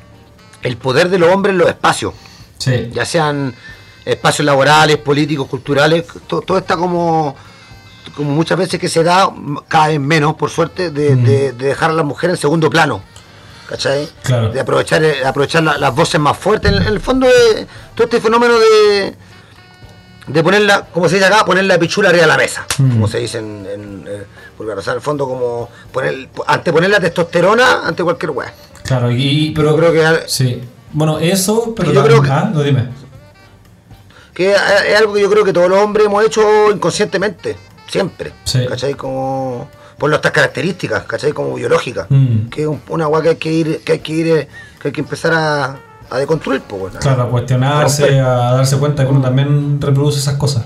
el poder de los hombres en los espacios Sí. ya sean espacios laborales, políticos, culturales, to- todo, está como, como muchas veces que se da, cada vez menos, por suerte, de, de- de dejar a la mujer en segundo plano. ¿Cachai? Claro. De aprovechar, eh, aprovechar la- las voces más fuertes. En, en el fondo, de todo este fenómeno de, de ponerla, como se dice acá, poner la pichula arriba de la mesa, Mm. como se dice en, en, eh, vulgar. O sea, en el fondo, como poner, anteponer la testosterona ante cualquier weá. Claro, y, pero Yo creo que- Sí. Bueno, eso, pero Yo creo que- Ah, no dime. que es algo que yo creo que todos los hombres hemos hecho inconscientemente, siempre, Sí. ¿cachai? Como por nuestras características, ¿cachai? Como biológicas, Mm. que es un- una agua que hay que ir, que hay que ir, que hay que empezar a, a deconstruir, pues, bueno, Claro, a cuestionarse, romper. a darse cuenta que uno también reproduce esas cosas.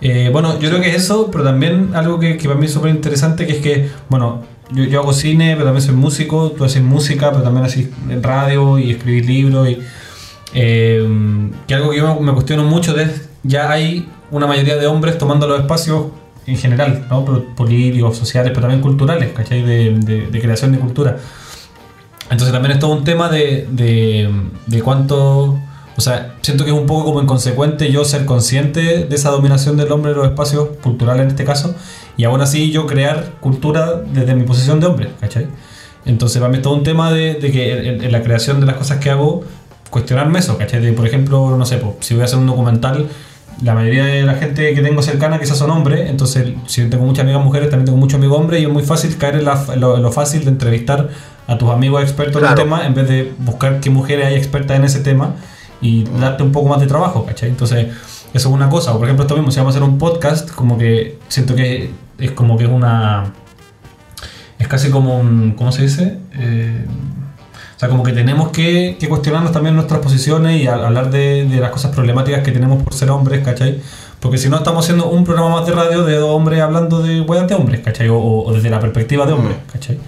Eh, bueno, yo creo que es eso, pero también algo que, que para mí es súper interesante, que es que, bueno, yo, hago cine, pero también soy músico, tú haces música, pero también haces radio y escribís libros. Y, eh, que algo que yo me, cuestiono mucho de ya hay una mayoría de hombres tomando los espacios en general, ¿no? Políticos, sociales, pero también culturales, ¿cachai? De, de- creación de cultura. Entonces también es todo un tema de, de cuánto... O sea, siento que es un poco como inconsecuente yo ser consciente de esa dominación del hombre en los espacios culturales en este caso, y aún así yo crear cultura desde mi posición de hombre, ¿cachai? Entonces para mí es todo un tema de, de que en, en la creación de las cosas que hago, cuestionarme eso, ¿cachai? De, por ejemplo, no sé, po, si voy a hacer un documental, la mayoría de la gente que tengo cercana quizás son hombres, entonces si tengo muchas amigas mujeres, también tengo muchos amigos hombres y es muy fácil caer en, la- en lo, en lo fácil de entrevistar a tus amigos expertos en Claro. un tema en vez de buscar qué mujeres hay expertas en ese tema y darte un poco más de trabajo, ¿cachai? Entonces, eso es una cosa. O, por ejemplo, esto mismo, si vamos a hacer un podcast, como que siento que es como que es una... Es casi como un... ¿Cómo se dice? Eh, o sea, como que tenemos que, que cuestionarnos también nuestras posiciones y a- hablar de, de las cosas problemáticas que tenemos por ser hombres, ¿cachai? Porque si no estamos haciendo un programa más de radio de dos hombres hablando de weas de hombres, ¿cachai? O, o desde la perspectiva de hombres, ¿cachai?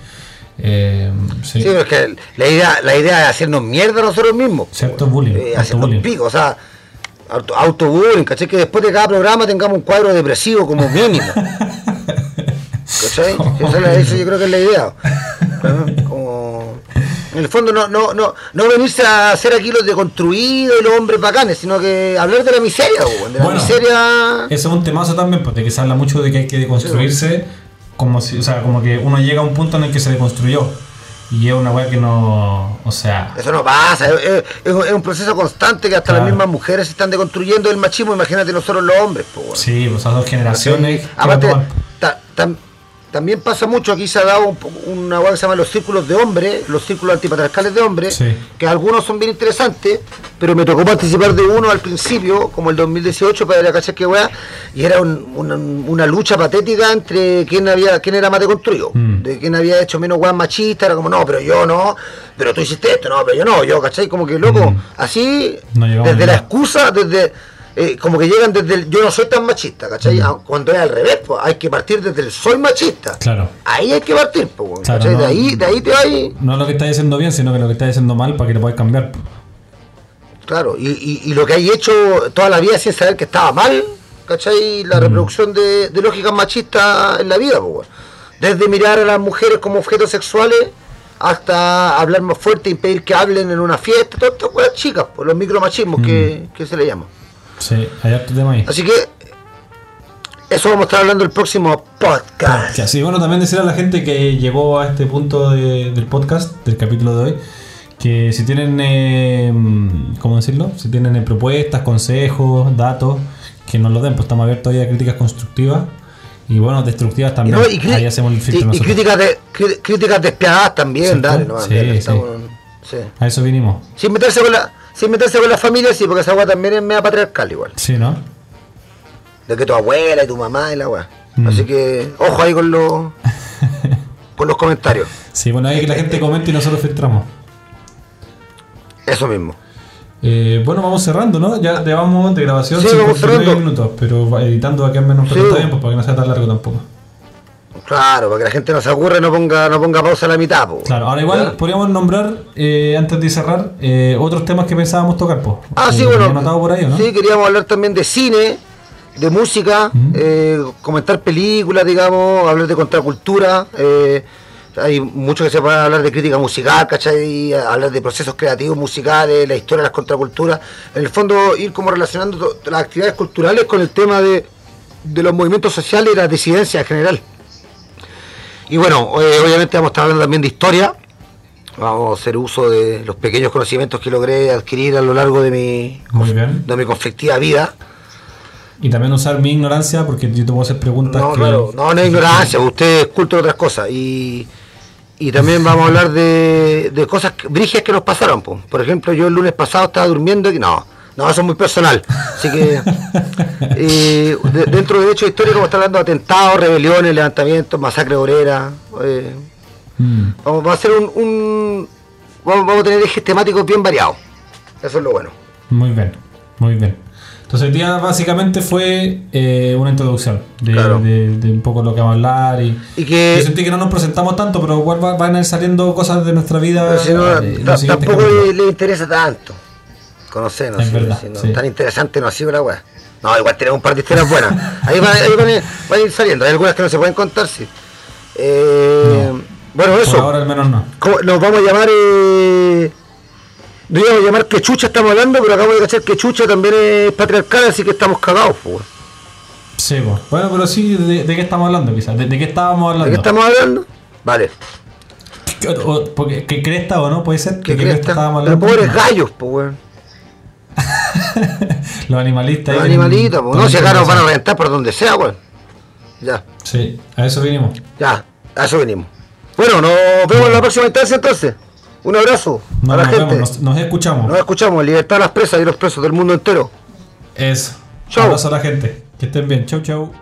Eh, sí. Sí, pero es que la idea, la idea es hacernos mierda nosotros mismos. pues, Cierto bullying, Eh, hacernos bullying. pico, o sea, auto- autobullying, ¿cachai? Que después de cada programa tengamos un cuadro depresivo como mínimo. ¿Cachai? Esa la- Eso yo creo que es la idea. ¿no? Como, en el fondo no, no, no, no venirse a hacer aquí los deconstruidos y los hombres bacanes, sino que hablar de la miseria, de la Bueno, miseria. Ese es un temazo también, porque se habla mucho de que hay que deconstruirse, como si, o sea, como que uno llega a un punto en el que se deconstruyó. Y es una weá que no. O sea. Eso no pasa, es, es- es un- es un proceso constante que hasta Claro. las mismas mujeres se están deconstruyendo el machismo, imagínate nosotros los hombres. Sí, pues esas dos generaciones. Aparte, ta- también pasa mucho, aquí se ha dado un una hueá que se llama los círculos de hombres, los círculos antipatriarcales de hombres, Sí. que algunos son bien interesantes, pero me tocó participar de uno al principio, como el 2018, para ir a cachar qué weá, y era un- una, una lucha patética entre quién había quién era más deconstruido, Mm. de quién había hecho menos weas machistas, era como, no, pero yo no, pero tú hiciste esto, no, pero yo no, yo, ¿cachai? Como que loco, Mm. así, No desde la excusa, desde... eh, como que llegan desde el yo no soy tan machista, ¿cachai? Mm. Ah, Cuando es al revés, pues hay que partir desde el soy machista. Claro. Ahí hay que partir, pues, weón, Claro, ¿cachai? no. de, ahí, de ahí te vas y- No lo que estáis haciendo bien, sino que lo que estáis haciendo mal para que lo podáis cambiar. Claro, y, y- y lo que hay hecho toda la vida sin saber que estaba mal, ¿cachai? Mm. La reproducción de, de lógicas machistas en la vida, pues. Desde mirar a las mujeres como objetos sexuales hasta hablar más fuerte, impedir que hablen en una fiesta, todas estas chicas, pues, los micromachismos Mm. que, que se le llama. Sí, hay harto tema ahí. Así que eso vamos a estar hablando el próximo podcast. Que así, bueno, también decir a la gente que llegó a este punto de- del podcast, del capítulo de hoy, que si tienen, eh, ¿cómo decirlo? Si tienen eh, propuestas, consejos, datos, que nos lo den, pues estamos abiertos ahí a críticas constructivas y bueno, destructivas también. No, y, ahí hacemos el filtro y- y críticas, de, críticas despiadadas también, ¿Cierto? dale, no, Sí, sí. estamos- sí. A eso vinimos. Sin meterse con la, sin meterse con la familia, sí, porque esa weá también es media patriarcal igual. Sí, ¿no? De que tu abuela y tu mamá y la weá. Mm. Así que, ojo ahí con los con los comentarios. Sí, bueno, ahí que la gente comente y nosotros filtramos. Eso mismo. Eh, bueno, vamos cerrando, ¿no? Ya llevamos de grabación Sí, vamos 59 cerrando. minutos, pero editando va a quedar menos, pero Sí. está bien, pues para que no sea tan largo tampoco. Claro, para que la gente no se aburre no ponga, no ponga pausa a la mitad, po. Claro, ahora igual podríamos nombrar, eh, antes de cerrar, eh, otros temas que pensábamos tocar, pues. Ah, sí, Eh, bueno. ¿tenía anotado por ahí, ¿o ¿no? Sí, queríamos hablar también de cine, de música, eh, comentar películas, digamos, hablar de contracultura. eh, hay mucho que se puede hablar de crítica musical, ¿cachai? Hablar de procesos creativos musicales, la historia de las contraculturas. En el fondo, ir como relacionando las actividades culturales con el tema de, de los movimientos sociales y las disidencias en general. Y bueno, eh, obviamente vamos a estar hablando también de historia. Vamos a hacer uso de los pequeños conocimientos que logré adquirir a lo largo de mi, de mi conflictiva vida. Y también usar mi ignorancia, porque yo te puedo hacer preguntas No, que... claro, no, no es ignorancia, usted es culto de otras cosas. Y, y también vamos a hablar de, de cosas brígidas que nos pasaron. po. Por ejemplo, yo el lunes pasado estaba durmiendo y no, no, eso es muy personal. Así que eh, de- dentro de hechos históricos estar hablando de atentados, rebeliones, levantamientos, masacre obrera. eh, Mm, vamos, va a ser un, un- vamos, vamos a tener ejes temáticos bien variados. Eso es lo bueno. muy bien, muy bien. Entonces el día básicamente fue eh, una introducción de, Claro. de- de un poco lo que vamos a hablar y... Y que Yo sentí que no nos presentamos tanto, pero igual va- van a ir saliendo cosas de nuestra vida. Pero si no, eh, tampoco le, le interesa tanto. Conocer, no Es sé, verdad, si no, sí. tan interesante no ha sido la weá. No, igual tenemos un par de historias buenas. Ahí, van, ahí van, a van a ir saliendo. Hay algunas que no se pueden contar, sí. Eh, Bueno, Por eso. ahora al menos no. ¿Cómo- Nos vamos a llamar. Eh, nos íbamos a llamar que chucha estamos hablando, pero acabo de cachar que chucha también es patriarcal, así que estamos cagados, weón. Sí, pues. Bueno, pero sí, ¿de, de qué estamos hablando quizás? ¿De, de qué estábamos ¿De hablando? qué estamos hablando? Vale. O- o- porque, ¿Qué cresta o no? Puede ser. ¿Qué ¿De crees? estábamos Los hablando? pobres gallos, po, weón. Los animalistas. Los animalitos, en- po. No, si acá nos van a Sí. reventar por donde sea, weón. Ya. Sí, a eso vinimos. Ya, a eso venimos. Bueno, nos vemos en la próxima instancia entonces. Un abrazo No, a la nos, gente. vemos, nos, nos escuchamos. Nos escuchamos. Libertad a las presas y los presos del mundo entero. Eso. Chau. Abrazo a la gente. Que estén bien. Chau, chau.